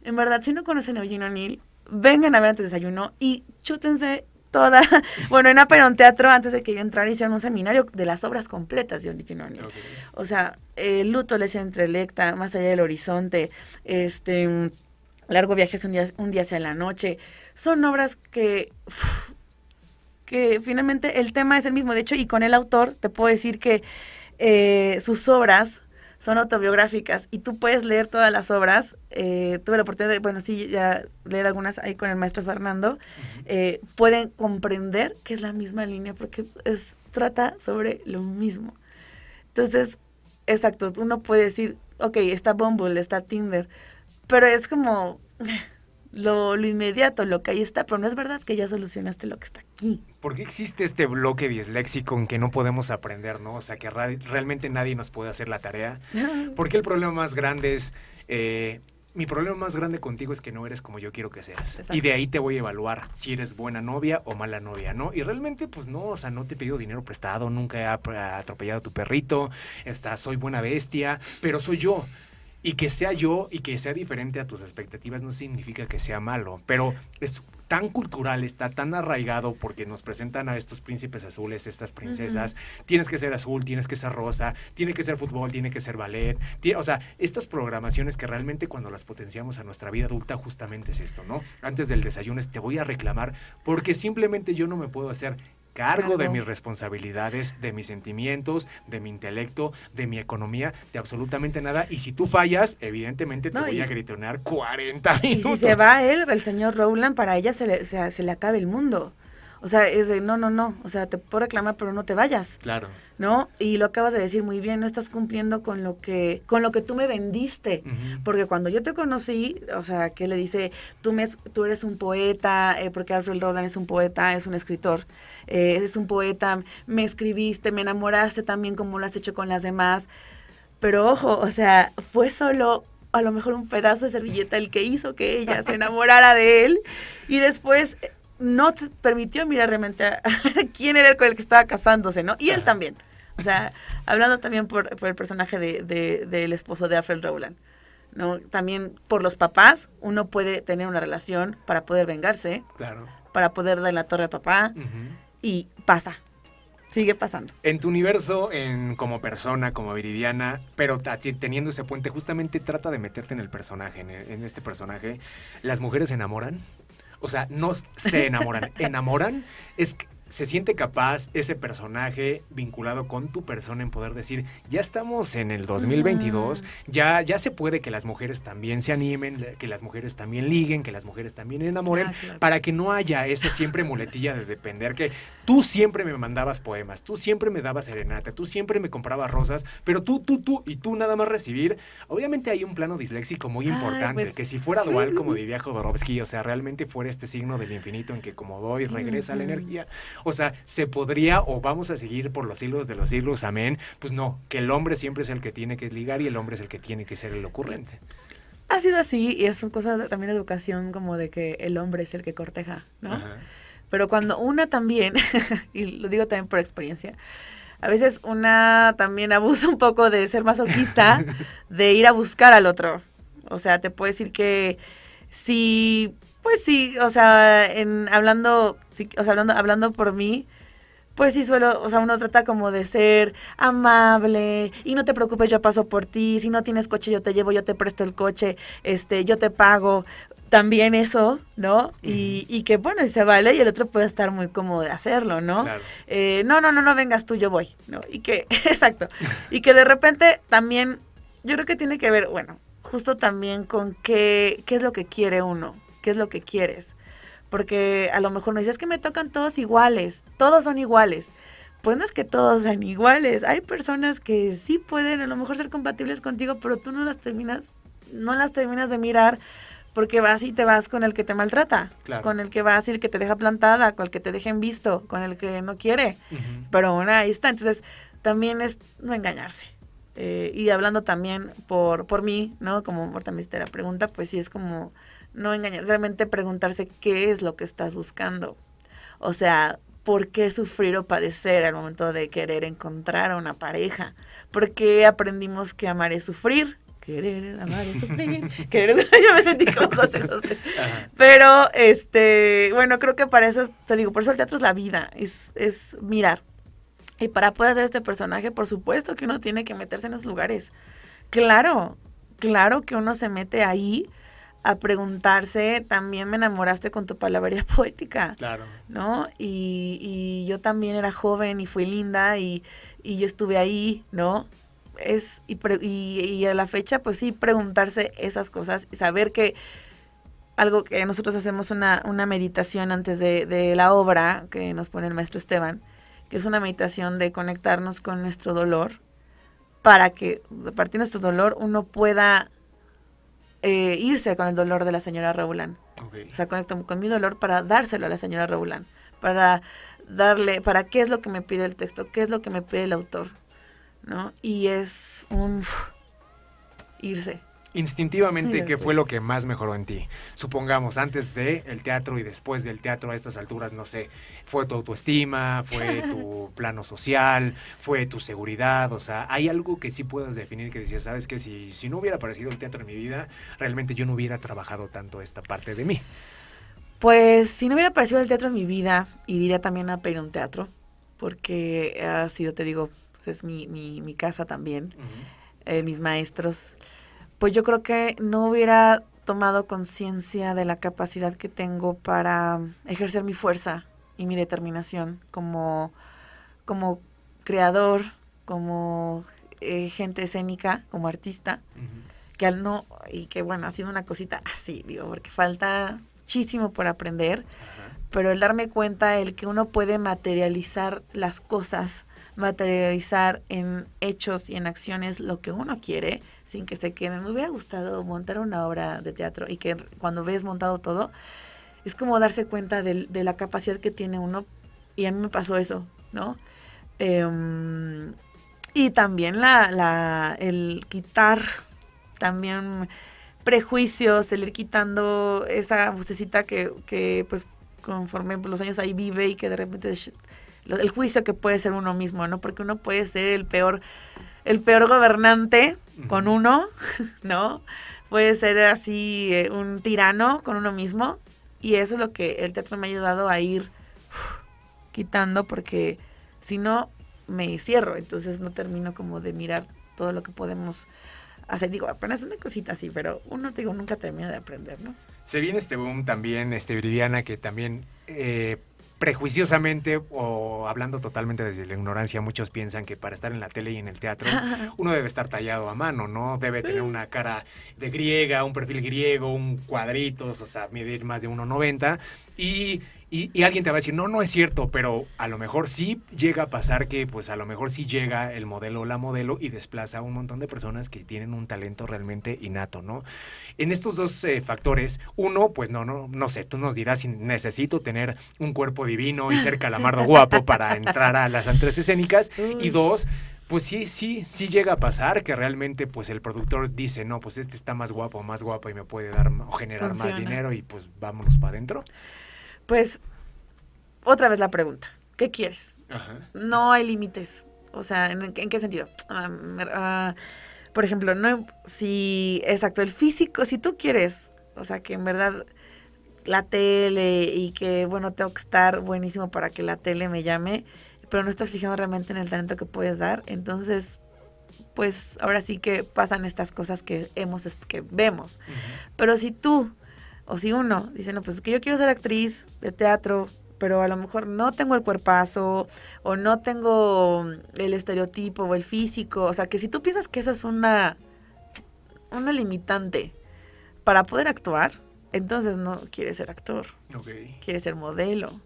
En verdad, si no conocen a Eugene O'Neill, vengan a ver antes de desayuno y chútense toda, [LAUGHS] bueno, en un Teatro, antes de que yo entrara, hicieron un seminario de las obras completas de Eugene O'Neill. O sea, el luto les entrelecta, más allá del horizonte, este, largo viaje un día, un día hacia la noche, son obras que, que finalmente el tema es el mismo. De hecho, y con el autor te puedo decir que eh, sus obras son autobiográficas y tú puedes leer todas las obras. Eh, tuve la oportunidad de, bueno, sí, ya leer algunas ahí con el maestro Fernando. Eh, pueden comprender que es la misma línea porque es, trata sobre lo mismo. Entonces, exacto, uno puede decir, ok, está Bumble, está Tinder, pero es como [LAUGHS] lo, lo, inmediato, lo que ahí está, pero no es verdad que ya solucionaste lo que está aquí. ¿Por qué existe este bloque disléxico en que no podemos aprender, no? O sea, que realmente nadie nos puede hacer la tarea. [LAUGHS] Porque el problema más grande es... Eh, mi problema más grande contigo es que no eres como yo quiero que seas. Y de ahí te voy a evaluar si eres buena novia o mala novia, ¿no? Y realmente, pues no, o sea, no te he pedido dinero prestado, nunca he atropellado a tu perrito, está, soy buena bestia, pero soy yo. Y que sea yo y que sea diferente a tus expectativas no significa que sea malo, pero es tan cultural, está tan arraigado porque nos presentan a estos príncipes azules, estas princesas, tienes que ser azul, tienes que ser rosa, tiene que ser fútbol, tiene que ser ballet, o sea, estas programaciones que realmente cuando las potenciamos a nuestra vida adulta justamente es esto, ¿no? Antes del desayuno te voy a reclamar porque simplemente yo no me puedo hacer cargo de mis responsabilidades, de mis sentimientos, de mi intelecto, de mi economía, de absolutamente nada. Y si tú fallas, evidentemente te voy a gritonear 40 minutos. Y si se va él, el señor Rowland, para ella se le, se le acabe el mundo. O sea, es de, no, no, no, o sea, te puedo reclamar, pero no te vayas. Claro. ¿No? Y lo acabas de decir muy bien, no estás cumpliendo con lo que, con lo que tú me vendiste. Porque cuando yo te conocí, o sea, que le dice, tú, me, tú eres un poeta, eh, porque Alfred Rowland es un poeta, es un escritor, eh, es un poeta, me escribiste, me enamoraste también como lo has hecho con las demás. Pero ojo, o sea, fue solo a lo mejor un pedazo de servilleta el que hizo que ella se enamorara de él. Y después no te permitió mirar realmente a, [LAUGHS] quién era el con el que estaba casándose, ¿no? Y él también. O sea, hablando también por, el personaje de, del esposo de Alfred Rowland. ¿no? También por los papás, uno puede tener una relación para poder vengarse, claro. para poder dar la torre al papá, y pasa, sigue pasando. En tu universo, en, como persona, como Viridiana, pero teniendo ese puente, justamente trata de meterte en el personaje, en, en este personaje. ¿Las mujeres se enamoran? O sea, no se enamoran. enamoran es se siente capaz ese personaje vinculado con tu persona en poder decir, ya estamos en el 2022, ya, ya se puede que las mujeres también se animen, que las mujeres también liguen, que las mujeres también enamoren, ah, para que no haya esa siempre muletilla de depender, que tú siempre me mandabas poemas, tú siempre me dabas serenata, tú siempre me comprabas rosas, pero tú, tú, tú y tú nada más recibir. Obviamente hay un plano disléxico muy importante, pues, que si fuera dual, como diría Jodorowsky, o sea, realmente fuera este signo del infinito en que como doy, regresa la energía o sea, se podría o vamos a seguir por los siglos de los siglos, amén. Pues no, que el hombre siempre es el que tiene que ligar y el hombre es el que tiene que ser el ocurrente. Ha sido así y es una cosa también de educación como de que el hombre es el que corteja, ¿no? Pero cuando una también, [LAUGHS] y lo digo también por experiencia, a veces una también abusa un poco de ser masoquista, [LAUGHS] de ir a buscar al otro. O sea, te puedo decir que si pues sí, o sea, en hablando, o sea, hablando, hablando por mí, pues sí suelo, o sea, uno trata como de ser amable y no te preocupes, yo paso por ti, si no tienes coche yo te llevo, yo te presto el coche, este, yo te pago. también eso, ¿no? Y, y, que bueno, y se vale y el otro puede estar muy cómodo de hacerlo, ¿no? Eh, no, no, no, no vengas tú, yo voy, ¿no? Y que, [LAUGHS] exacto, y que de repente también, yo creo que tiene que ver, bueno, justo también con qué, qué es lo que quiere uno, qué es lo que quieres. Porque a lo mejor no dices que me tocan todos iguales, todos son iguales. Pues no es que todos sean iguales. Hay personas que sí pueden a lo mejor ser compatibles contigo, pero tú no las terminas, no las terminas de mirar porque vas y te vas con el que te maltrata, con el que vas y el que te deja plantada, con el que te deja en visto, con el que no quiere. Pero bueno, ahí está. Entonces, también es no engañarse. Eh, y hablando también por, por mí, ¿no? Como también te la pregunta, pues sí es como no engañar, realmente preguntarse qué es lo que estás buscando. O sea, ¿por qué sufrir o padecer al momento de querer encontrar a una pareja? ¿Por qué aprendimos que amar es sufrir? querer, amar y sufrir, [LAUGHS] querer, [LAUGHS] yo me sentí como José José. Pero, este, bueno, creo que para eso, te digo, por eso el teatro es la vida, es, es mirar. Y para poder hacer este personaje, por supuesto que uno tiene que meterse en esos lugares. Claro, claro que uno se mete ahí a preguntarse, también me enamoraste con tu palabrería [LAUGHS] poética. Claro. ¿No? Y, y yo también era joven y fui linda y, y yo estuve ahí, ¿no? es y, y, a la fecha pues sí preguntarse esas cosas y saber que algo que nosotros hacemos una, una meditación antes de, de, la obra que nos pone el maestro Esteban, que es una meditación de conectarnos con nuestro dolor para que a partir de nuestro dolor uno pueda eh, irse con el dolor de la señora Raulán. O sea, conecto con mi dolor para dárselo a la señora Raulán, para darle, para qué es lo que me pide el texto, qué es lo que me pide el autor, ¿no? Y es un irse. Instintivamente, ¿qué fue lo que más mejoró en ti? Supongamos, antes de el teatro y después del teatro a estas alturas, no sé, fue tu autoestima, fue tu [LAUGHS] plano social, fue tu seguridad, o sea, hay algo que sí puedas definir que decías, sabes que si, si no hubiera aparecido el teatro en mi vida, realmente yo no hubiera trabajado tanto esta parte de mí. Pues si no hubiera aparecido el teatro en mi vida, iría también a pedir un teatro, porque ha sido, te digo, es mi, mi, mi casa también, eh, mis maestros, pues yo creo que no hubiera tomado conciencia de la capacidad que tengo para ejercer mi fuerza y mi determinación como, como creador, como eh, gente escénica, como artista, que al no, y que bueno, ha sido una cosita así, digo, porque falta muchísimo por aprender, pero el darme cuenta, el que uno puede materializar las cosas materializar en hechos y en acciones lo que uno quiere sin que se quede. Me hubiera gustado montar una obra de teatro y que cuando ves montado todo, es como darse cuenta de, la capacidad que tiene uno y a mí me pasó eso, ¿no? Em, y también la, la, el quitar también prejuicios, el ir quitando esa vocecita que, que pues conforme los años ahí vive y que de repente el juicio que puede ser uno mismo, ¿no? Porque uno puede ser el peor, el peor gobernante con uno, [LAUGHS] ¿no? Puede ser así eh, un tirano con uno mismo. Y eso es lo que el teatro me ha ayudado a ir quitando porque si no me cierro, entonces no termino como de mirar todo lo que podemos hacer. Digo, apenas una cosita así, pero uno, digo, nunca termina de aprender, ¿no? Se viene este boom también, este Viridiana, que también eh, prejuiciosamente o hablando totalmente desde la ignorancia, muchos piensan que para estar en la tele y en el teatro [LAUGHS] uno debe estar tallado a mano, ¿no? Debe tener una cara de griega, un perfil griego, un cuadritos, o sea, medir más de 1,90 y y, alguien te va a decir, no, no es cierto, pero a lo mejor sí llega a pasar que, pues a lo mejor sí llega el modelo o la modelo y desplaza a un montón de personas que tienen un talento realmente innato, ¿no? En estos dos eh, factores, uno, pues no, no, no sé, tú nos dirás si necesito tener un cuerpo divino y ser calamardo [LAUGHS] guapo para entrar a las antres escénicas. Y dos, pues sí, sí, sí llega a pasar que realmente pues el productor dice, no, pues este está más guapo, más guapo y me puede dar o generar más dinero y pues vámonos para adentro. Pues, otra vez la pregunta. ¿Qué quieres? No hay límites. O sea, ¿en, qué sentido? Ah, ah, por ejemplo, no si, exacto, el físico, si tú quieres, o sea, que en verdad la tele y que, bueno, tengo que estar buenísimo para que la tele me llame, pero no estás fijando realmente en el talento que puedes dar, entonces, pues ahora sí que pasan estas cosas que hemos, que vemos. Pero si tú o si uno dice, no, pues que yo quiero ser actriz de teatro, pero a lo mejor no tengo el cuerpazo o no tengo el estereotipo o el físico. O sea, que si tú piensas que eso es una, una limitante para poder actuar, entonces no quieres ser actor. Okay. Quieres ser modelo.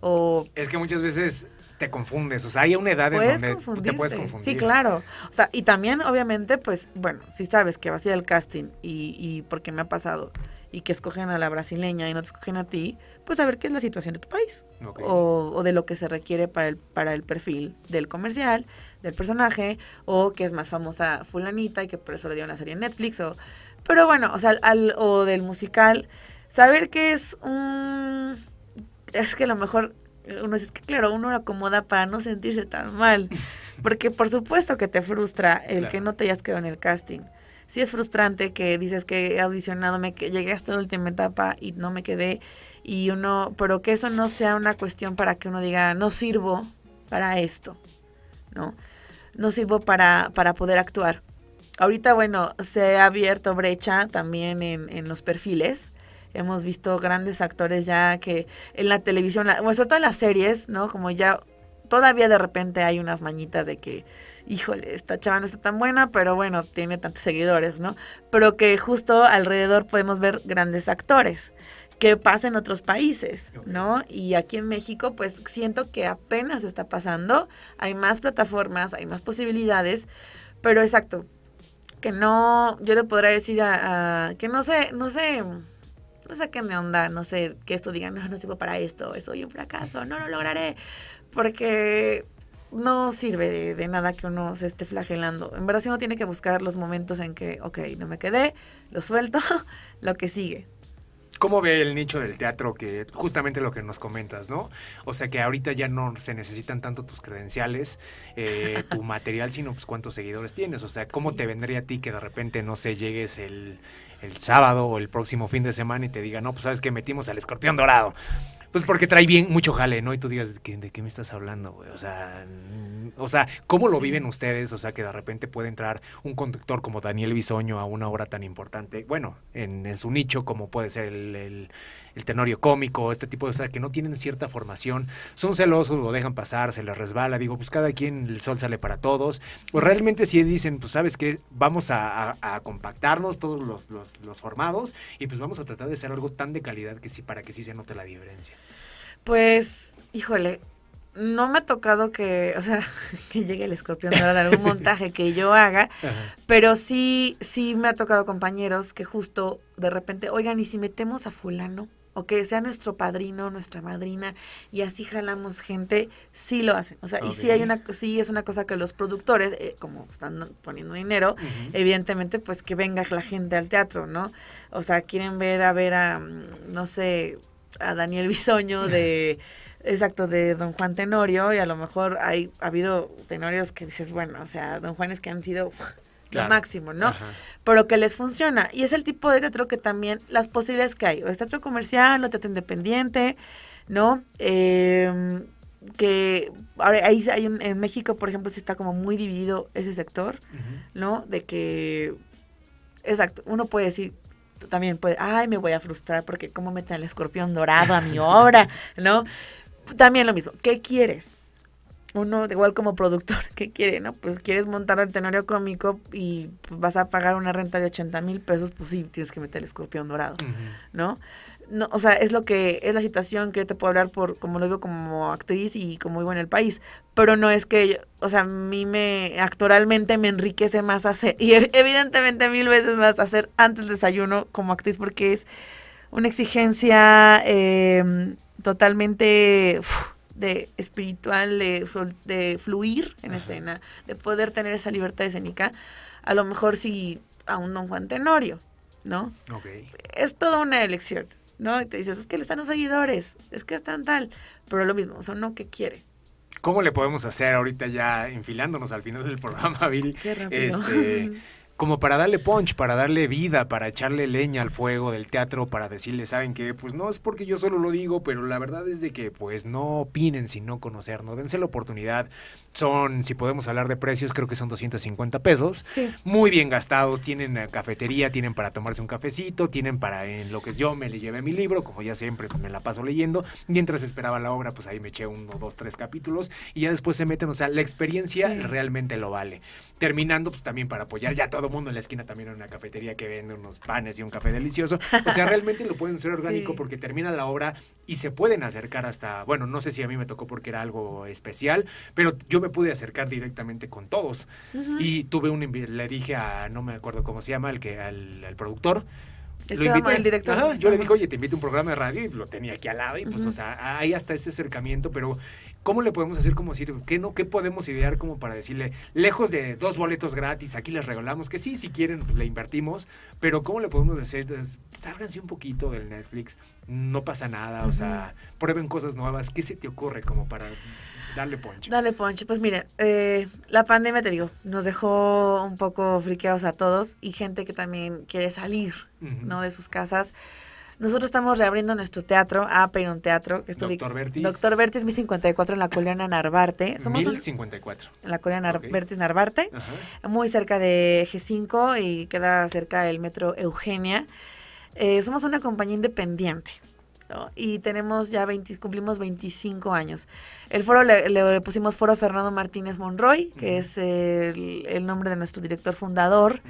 O... Es que muchas veces te confundes, o sea, hay una edad en donde te puedes confundir. Sí, claro. O sea, y también, obviamente, pues, bueno, si sabes que vas a ir al casting y, y porque me ha pasado, y que escogen a la brasileña y no te escogen a ti, pues a ver qué es la situación de tu país. O, o, de lo que se requiere para el, para el perfil del comercial, del personaje, o que es más famosa fulanita y que por eso le dio una serie en Netflix, o... Pero bueno, o sea, al, o del musical, saber que es un... Es que a lo mejor uno es que claro, uno lo acomoda para no sentirse tan mal. Porque por supuesto que te frustra el que no te hayas quedado en el casting. Sí es frustrante que dices que he audicionado, me que llegué hasta la última etapa y no me quedé. Y uno, pero que eso no sea una cuestión para que uno diga, no sirvo para esto, ¿no? No sirvo para, para poder actuar. Ahorita, bueno, se ha abierto brecha también en, en los perfiles hemos visto grandes actores ya que en la televisión, bueno, sobre todo en las series, ¿no? Como ya todavía de repente hay unas mañitas de que, híjole, esta chava no está tan buena, pero bueno, tiene tantos seguidores, ¿no? Pero que justo alrededor podemos ver grandes actores que pasa en otros países, ¿no? Y aquí en México, pues siento que apenas está pasando, hay más plataformas, hay más posibilidades, pero exacto, que no, yo le podría decir a, que no sé, no sé, no sé qué me onda, no sé, que esto diga, no, no sirvo para esto, soy un fracaso, no lo lograré, porque no sirve de, nada que uno se esté flagelando. En verdad, si uno tiene que buscar los momentos en que, ok, no me quedé, lo suelto, [LAUGHS] lo que sigue. ¿Cómo ve el nicho del teatro que justamente lo que nos comentas, ¿no? O sea que ahorita ya no se necesitan tanto tus credenciales, eh, tu [LAUGHS] material, sino pues cuántos seguidores tienes. O sea, ¿cómo te vendría a ti que de repente, no sé, llegues el, el sábado o el próximo fin de semana y te diga, no, pues sabes que metimos al escorpión dorado. Pues porque trae bien mucho jale, ¿no? Y tú digas, ¿de qué, de qué me estás hablando, güey? O sea, o sea, ¿cómo lo viven ustedes? O sea, que de repente puede entrar un conductor como Daniel Bisoño a una hora tan importante, bueno, en, en su nicho como puede ser el el tenorio cómico, este tipo de cosas que no tienen cierta formación, son celosos, lo dejan pasar, se les resbala, digo, pues cada quien el sol sale para todos, pues realmente si dicen, pues sabes que vamos a, compactarnos todos los, los, formados y pues vamos a tratar de hacer algo tan de calidad que sí, para que sí se note la diferencia. Pues, híjole, no me ha tocado que, o sea, [LAUGHS] que llegue el escorpión de algún [LAUGHS] montaje que yo haga, pero sí, sí me ha tocado compañeros que justo de repente, oigan, ¿y si metemos a fulano? O que sea nuestro padrino, nuestra madrina, y así jalamos gente, sí lo hacen. O sea, y sí hay una, sí es una cosa que los productores, eh, como están poniendo dinero, evidentemente, pues que venga la gente al teatro, ¿no? O sea, quieren ver a ver a, mm, no sé, a Daniel Bisoño de [LAUGHS] exacto, de Don Juan Tenorio, y a lo mejor hay, ha habido tenorios que dices, bueno, o sea, Don Juanes que han sido lo máximo, ¿no? Pero que les funciona. Y es el tipo de teatro que también, las posibilidades que hay, o es teatro comercial, o teatro independiente, ¿no? Em, que ahora ahí hay en México, por ejemplo, sí está como muy dividido ese sector, ¿no? De que, exacto, uno puede decir, también puede, ay, me voy a frustrar porque cómo meten el escorpión dorado a mi obra, [LAUGHS] ¿no? También lo mismo, ¿qué quieres? Uno, igual como productor, [LAUGHS] ¿qué quiere? no Pues quieres montar el tenorio cómico y pues, vas a pagar una renta de 80 mil pesos, pues sí, tienes que meter el escorpión dorado, ¿no? No, o sea, es lo que es la situación que te puedo hablar por como lo digo como actriz y como vivo en el país, pero no es que, o sea, a mí me actoralmente me enriquece más hacer y evidentemente mil veces más hacer antes el desayuno como actriz porque es una exigencia eh, totalmente de espiritual, de, de fluir en escena, de poder tener esa libertad escénica, a lo mejor si a un don Juan Tenorio, ¿no? Es toda una elección, ¿no? Y te dices, es que le están los seguidores, es que están tal, pero lo mismo, o sea, no que quiere. ¿Cómo le podemos hacer ahorita ya enfilándonos al final del programa, Bill? Qué rápido. Este, como para darle punch, para darle vida, para echarle leña al fuego del teatro, para decirle, ¿saben qué? Pues no es porque yo solo lo digo, pero la verdad es de que pues no opinen sin no conocer, no dense la oportunidad. Son, si podemos hablar de precios, creo que son 250 pesos. Sí. Muy bien gastados, tienen eh, cafetería, tienen para tomarse un cafecito, tienen para en lo que yo me le llevé mi libro, como ya siempre pues, me la paso leyendo. Mientras esperaba la obra, pues ahí me eché uno, dos, tres capítulos y ya después se meten, o sea, la experiencia Sí. realmente lo vale. Terminando, pues también para apoyar ya todo mundo en la esquina también en una cafetería que vende unos panes y un café delicioso. O sea, [LAUGHS] realmente lo pueden ser orgánico Sí. porque termina la obra y se pueden acercar hasta, bueno, no sé si a mí me tocó porque era algo especial, pero yo me pude acercar directamente con todos. Y tuve un le dije a, no me acuerdo cómo se llama, el que, al, al productor. Esteban, el director. Ajá, yo le dije, oye, te invito a un programa de radio y lo tenía aquí al lado. Y pues, o sea, hay hasta ese acercamiento, pero ¿cómo le podemos hacer como decir, qué no, qué podemos idear como para decirle, lejos de dos boletos gratis, aquí les regalamos, que sí, si quieren, pues le invertimos, pero ¿cómo le podemos decir, es, sálganse un poquito del Netflix, no pasa nada, o sea, prueben cosas nuevas, ¿qué se te ocurre como para darle poncho? Dale, Ponche. Pues mire, eh, la pandemia, te digo, nos dejó un poco friqueados a todos y gente que también quiere salir. ¿no? De sus casas. Nosotros estamos reabriendo nuestro teatro, Aperon Teatro, que Doctor Vertis. Doctor Vertis 1054 en la colonia Narvarte. [LAUGHS] Somos un- 1054. en la colonia Nar- Ok. Vertis Narvarte, Ajá. muy cerca de G5 y queda cerca del metro Eugenia. Eh, somos una compañía independiente. ¿No? Y tenemos ya 20, cumplimos 25 años. El foro le, le pusimos Foro Fernando Martínez Monroy, que es el, el nombre de nuestro director fundador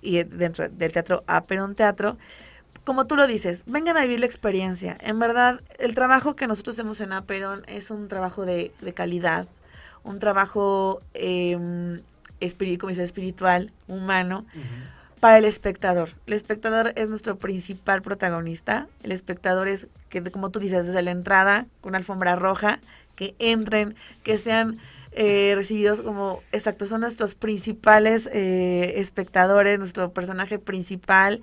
y dentro del teatro Aperon Teatro. Como tú lo dices, vengan a vivir la experiencia. En verdad, el trabajo que nosotros hacemos en Aperon es un trabajo de, de calidad, un trabajo eh, como dice, espiritual, humano. Para el espectador. El espectador es nuestro principal protagonista. El espectador es que, como tú dices, desde la entrada, con alfombra roja, que entren, que sean eh, recibidos como, exacto, son nuestros principales eh, espectadores, nuestro personaje principal,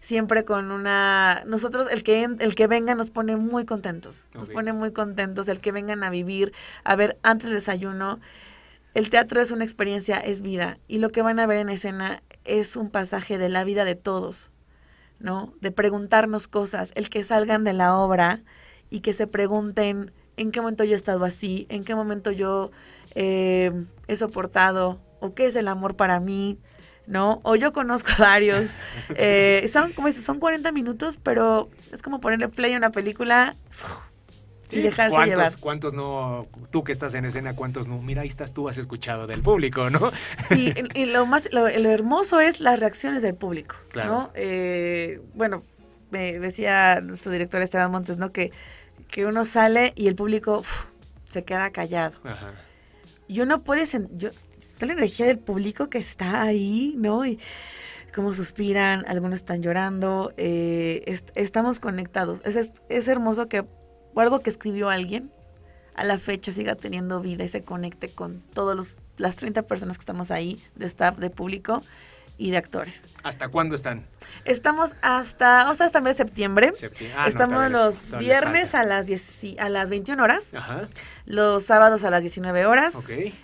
siempre con una... Nosotros, el que, el que venga nos pone muy contentos, nos pone muy contentos, el que vengan a vivir, a ver antes del desayuno. El teatro es una experiencia, es vida, y lo que van a ver en escena es un pasaje de la vida de todos, ¿no? De preguntarnos cosas, el que salgan de la obra y que se pregunten en qué momento yo he estado así, en qué momento yo eh, he soportado, o qué es el amor para mí, ¿no? O yo conozco varios. [LAUGHS] eh, son, como son 40 minutos, pero es como ponerle play a una película Sí, y dejarse ¿cuántos, llevar. ¿Cuántos no, tú que estás en escena, cuántos no? Mira, ahí estás tú, has escuchado del público, ¿no? Sí, y lo más, lo, lo hermoso es las reacciones del público, Claro. ¿no? Eh, bueno, me decía nuestro director Esteban Montes, ¿no? Que, que uno sale y el público uf, se queda callado. Ajá. Y uno puede sentir, está la energía del público que está ahí, ¿no? Y cómo suspiran, algunos están llorando, eh, est- estamos conectados. Es, es hermoso que o algo que escribió alguien a la fecha siga teniendo vida y se conecte con todas las 30 personas que estamos ahí, de staff, de público y de actores. ¿Hasta cuándo están? Estamos hasta, o sea, hasta el mes de septiembre. Septiembre. Ah, Estamos los viernes a las, 10 a las 21 horas, Ajá, los sábados a las 19 horas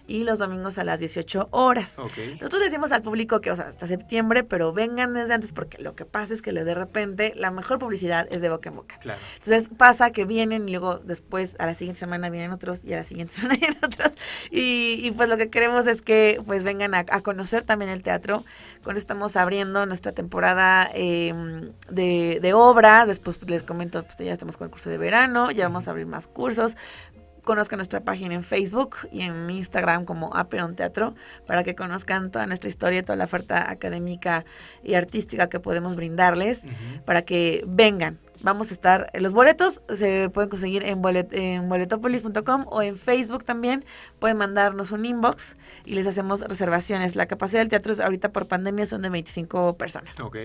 y los domingos a las 18 horas. ok. Nosotros decimos al público que, o sea, hasta septiembre, pero vengan desde antes porque lo que pasa es que de repente la mejor publicidad es de boca en boca. Claro. Entonces pasa que vienen y luego después a la siguiente semana vienen otros y a la siguiente [LAUGHS] semana vienen otros. Y, y, pues lo que queremos es que pues vengan a, a conocer también el teatro. Cuando estamos abriendo nuestra temporada eh, de, de obras, después pues, les comento, pues ya estamos con el curso de verano, ya vamos a abrir más cursos. Conozcan nuestra página en Facebook y en Instagram como Aperon Teatro para que conozcan toda nuestra historia, toda la oferta académica y artística que podemos brindarles para que vengan. Vamos a estar, los boletos se pueden conseguir en, bolet, en boletopolis.com o en Facebook también. Pueden mandarnos un inbox y les hacemos reservaciones. La capacidad del teatro es ahorita por pandemia son de 25 personas. Ok.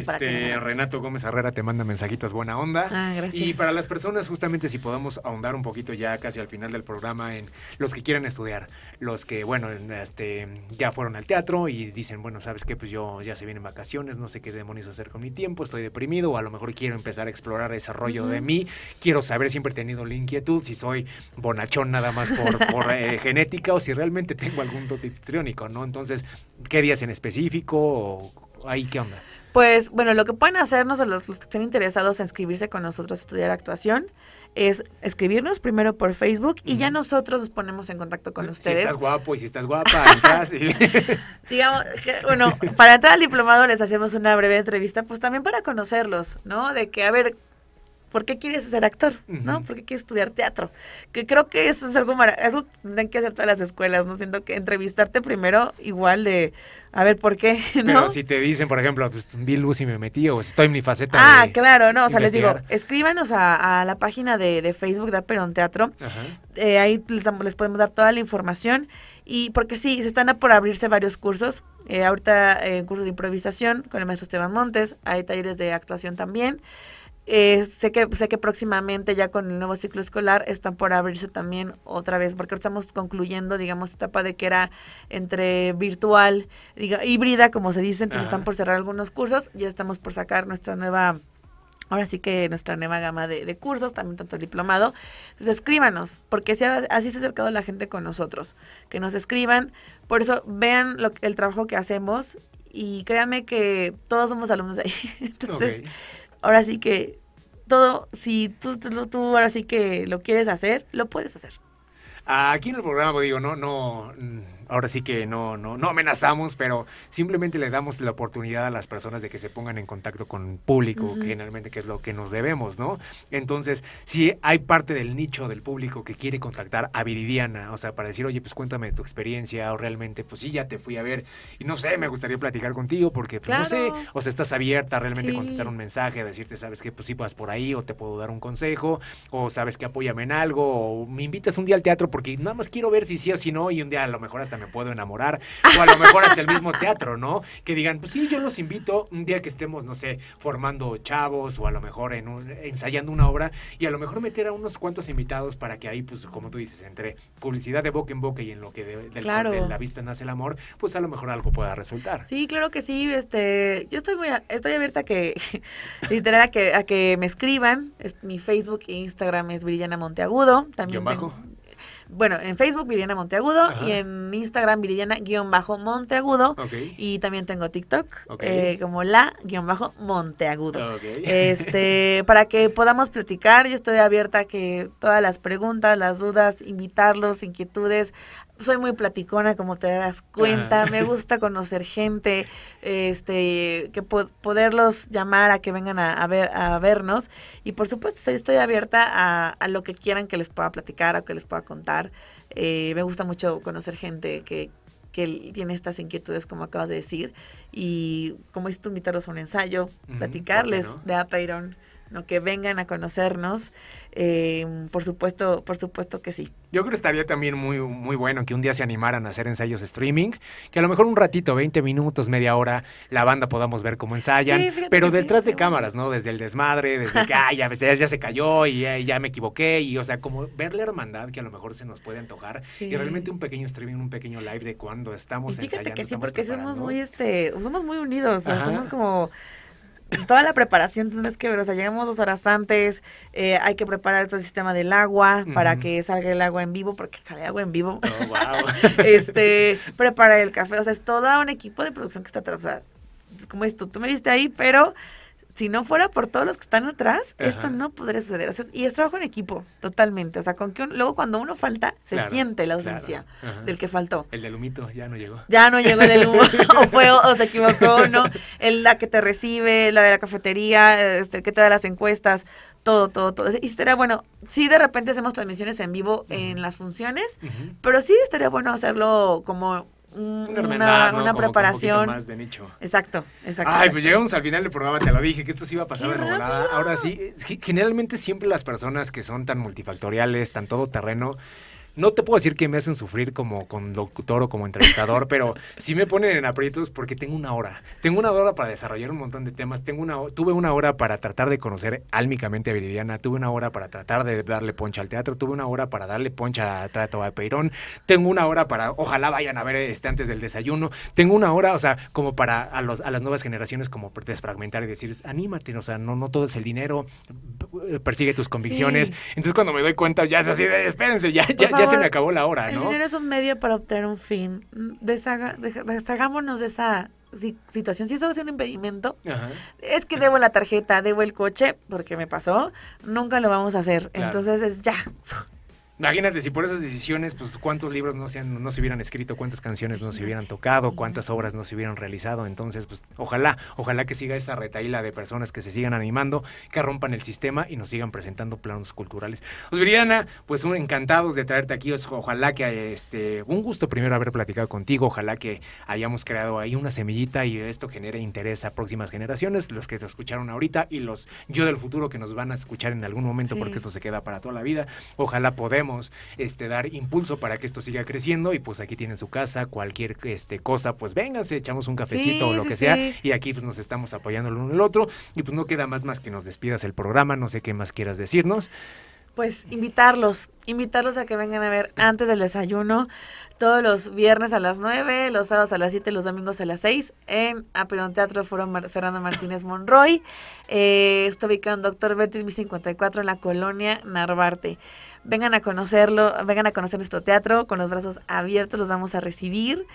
Este, Renato Gómez Herrera te manda mensajitos buena onda. Ah, gracias. Y para las personas, justamente si podamos ahondar un poquito ya casi al final del programa en los que quieren estudiar, los que, bueno, este, ya fueron al teatro y dicen, bueno, ¿sabes qué? Pues yo ya se vienen vacaciones, no sé qué demonios hacer con mi tiempo, estoy deprimido o a lo mejor quiero empezar a explorar ese rollo de mí, quiero saber, siempre he tenido la inquietud si soy bonachón nada más por, [LAUGHS] por eh, genética o si realmente tengo algún dote histriónico, ¿no? Entonces, ¿qué días en específico o ahí qué onda? Pues bueno, lo que pueden hacernos a los, los, que estén interesados en inscribirse con nosotros a estudiar actuación es escribirnos primero por Facebook y ya nosotros nos ponemos en contacto con ustedes. Si estás guapo y si estás guapa, [LAUGHS] entras y... [LAUGHS] Digamos, que, bueno, para entrar al diplomado les hacemos una breve entrevista, pues también para conocerlos, ¿no? De que, a ver, ¿por qué quieres ser actor? ¿No? ¿Por qué quieres estudiar teatro? Que creo que eso es algo maravilloso. Eso tendrán que hacer todas las escuelas, ¿no? Siento que entrevistarte primero igual de, a ver, ¿por qué? [LAUGHS] ¿no? Pero si te dicen, por ejemplo, pues vi luz y me metí o estoy en mi faceta Ah, claro, no, o sea, les digo, escríbanos a, a la página de, de Facebook de Aperón Teatro. Eh, ahí les, les, podemos dar toda la información. Y porque sí, se están a por abrirse varios cursos. Eh, ahorita eh, cursos de improvisación con el maestro Esteban Montes. Hay talleres de actuación también. Eh, sé que sé que próximamente ya con el nuevo ciclo escolar están por abrirse también otra vez porque estamos concluyendo digamos etapa de que era entre virtual diga, híbrida como se dice entonces están por cerrar algunos cursos ya estamos por sacar nuestra nueva Ahora sí que nuestra nueva gama de, de cursos, también tanto el diplomado. Entonces escríbanos, porque así, así se ha acercado la gente con nosotros. Que nos escriban. Por eso vean lo, el trabajo que hacemos y créanme que todos somos alumnos ahí. [LAUGHS] Entonces, okay ahora sí que todo, si tú, tú, ahora sí que lo quieres hacer, lo puedes hacer. Aquí en el programa, digo, no, no, ahora sí que no, no, no amenazamos, pero simplemente le damos la oportunidad a las personas de que se pongan en contacto con público, generalmente que es lo que nos debemos, ¿no? Entonces, si hay parte del nicho del público que quiere contactar a Viridiana, o sea, para decir, oye, pues cuéntame tu experiencia, o realmente, pues sí, ya te fui a ver, y no sé, me gustaría platicar contigo, porque, pues, no sé, o sea, estás abierta a realmente contestar un mensaje, a decirte, sabes que, pues sí, vas por ahí, o te puedo dar un consejo, o sabes que apóyame en algo, o me invitas un día al teatro porque nada más quiero ver si sí o si no, y un día a lo mejor hasta me puedo enamorar, o a lo mejor hasta el mismo teatro, ¿no? Que digan, pues sí, yo los invito un día que estemos, no sé, formando chavos, o a lo mejor en un, ensayando una obra, y a lo mejor meter a unos cuantos invitados para que ahí, pues como tú dices, entre publicidad de boca en boca y en lo que de, la vista nace el amor, pues a lo mejor algo pueda resultar. Sí, claro que sí, este, yo estoy muy, estoy abierta a que, [LAUGHS] literal, a que, a que me escriban, es, mi Facebook e Instagram es Viridiana Monteagudo, también. bajo? Bueno, en Facebook Viridiana Monteagudo y en Instagram Viridiana-Monteagudo. Y también tengo TikTok eh, como la-monteagudo. [LAUGHS] Este, para que podamos platicar, yo estoy abierta a que todas las preguntas, las dudas, invitarlos, inquietudes, soy muy platicona, como te das cuenta. Me gusta conocer gente, este, que poderlos llamar a que vengan a, ver, a vernos. Y por supuesto, estoy, estoy abierta a, a, lo que quieran que les pueda platicar o que les pueda contar. Eh, me gusta mucho conocer gente que, que tiene estas inquietudes, como acabas de decir. Y como dices tú, invitarlos a un ensayo, platicarles de Apeiron ¿no? que vengan a conocernos. Eh, por supuesto, por supuesto que sí. Yo creo que estaría también muy, muy bueno que un día se animaran a hacer ensayos streaming, que a lo mejor un ratito, 20 minutos, media hora, la banda podamos ver cómo ensayan, pero detrás de cámaras, ¿no? Desde el desmadre, desde que ya, ya, se cayó y ya, me equivoqué, y o sea, como ver la hermandad que a lo mejor se nos puede antojar, y realmente un pequeño streaming, un pequeño live de cuando estamos y fíjate que sí, porque somos muy, este, somos muy unidos, somos como toda la preparación tienes que ver, o sea, llegamos dos horas antes, eh, hay que preparar todo el sistema del agua para que salga el agua en vivo, porque sale agua en vivo. Oh, wow. [LAUGHS] este, preparar el café, o sea, es todo un equipo de producción que está atrás, o sea, como es tú, tú me viste ahí, pero si no fuera por todos los que están atrás, esto no podría suceder. O sea, y es trabajo en equipo, totalmente. O sea, con que luego cuando uno falta, se siente la ausencia del que faltó. El del humito ya no llegó. Ya no llegó el del humo, [LAUGHS] [LAUGHS] o fue, o, se equivocó, ¿no? El, la que te recibe, la de la cafetería, este, el que te da las encuestas, todo, todo, todo. Y estaría bueno, sí de repente hacemos transmisiones en vivo en las funciones, pero sí estaría bueno hacerlo como una, una, preparación. más de nicho. Exacto, exacto. Ay, pues llegamos al final del programa, te lo dije, que esto sí iba a pasar de volada. Ahora sí, generalmente siempre las personas que son tan multifactoriales, tan todoterreno, no te puedo decir que me hacen sufrir como conductor o como entrevistador, [LAUGHS] pero sí me ponen en aprietos porque tengo una hora. Tengo una hora para desarrollar un montón de temas. Tengo una, tuve una hora para tratar de conocer álmicamente a Viridiana. Tuve una hora para tratar de darle poncha al teatro. Tuve una hora para darle poncha a Trato a Peirón. Tengo una hora para, ojalá vayan a ver este antes del desayuno. Tengo una hora, o sea, como para a, los, a las nuevas generaciones, como desfragmentar y decir, anímate, o sea, no, no todo es el dinero, persigue tus convicciones. Entonces cuando me doy cuenta, ya es así de, espérense, ya, ya, se me acabó la hora, ¿no? El dinero es un medio para obtener un fin. deshagámonos de esa situación. Si eso es un impedimento, es que debo la tarjeta, debo el coche, porque me pasó, nunca lo vamos a hacer. Entonces es ya. Imagínate si por esas decisiones, pues cuántos libros no se, no se hubieran escrito, cuántas canciones no se hubieran tocado, cuántas obras no se hubieran realizado. Entonces, pues ojalá, ojalá que siga esa retaíla de personas que se sigan animando, que rompan el sistema y nos sigan presentando planos culturales. Osviriana, pues un, encantados de traerte aquí. Ojalá que este, un gusto primero haber platicado contigo. Ojalá que hayamos creado ahí una semillita y esto genere interés a próximas generaciones, los que te escucharon ahorita y los yo del futuro que nos van a escuchar en algún momento porque esto se queda para toda la vida. Ojalá podemos este, dar impulso para que esto siga creciendo y pues aquí tienen su casa, cualquier este, cosa, pues vénganse, echamos un cafecito o lo que sea y aquí pues nos estamos apoyando el uno el otro y pues no queda más más que nos despidas el programa, no sé qué más quieras decirnos. Pues invitarlos, invitarlos a que vengan a ver antes del desayuno, todos los viernes a las 9, los sábados a las 7, los domingos a las 6, en Apelón Teatro Foro Fernando Martínez Monroy. Eh, está ubicado en Doctor Bertis, mi 54, en la colonia Narvarte. Vengan a conocerlo, vengan a conocer nuestro teatro con los brazos abiertos, los vamos a recibir.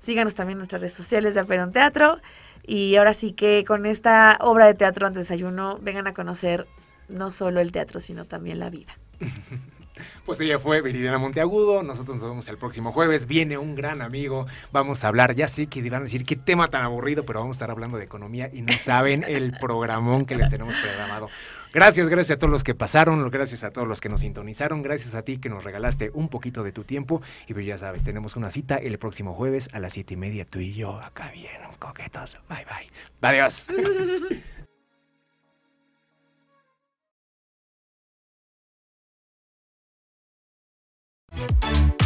Síganos también en nuestras redes sociales de Alperón Teatro. Y ahora sí que con esta obra de teatro antes desayuno, vengan a conocer no solo el teatro, sino también la vida. [LAUGHS] Pues ella fue Viridiana Monteagudo. Nosotros nos vemos el próximo jueves. Viene un gran amigo. Vamos a hablar. Ya sé que a decir qué tema tan aburrido, pero vamos a estar hablando de economía y no saben el programón que les tenemos programado. Gracias, gracias a todos los que pasaron, gracias a todos los que nos sintonizaron, gracias a ti que nos regalaste un poquito de tu tiempo. Y pues ya sabes, tenemos una cita el próximo jueves a las siete y media, tú y yo, acá bien, coquetos. Bye bye. Adiós. [LAUGHS]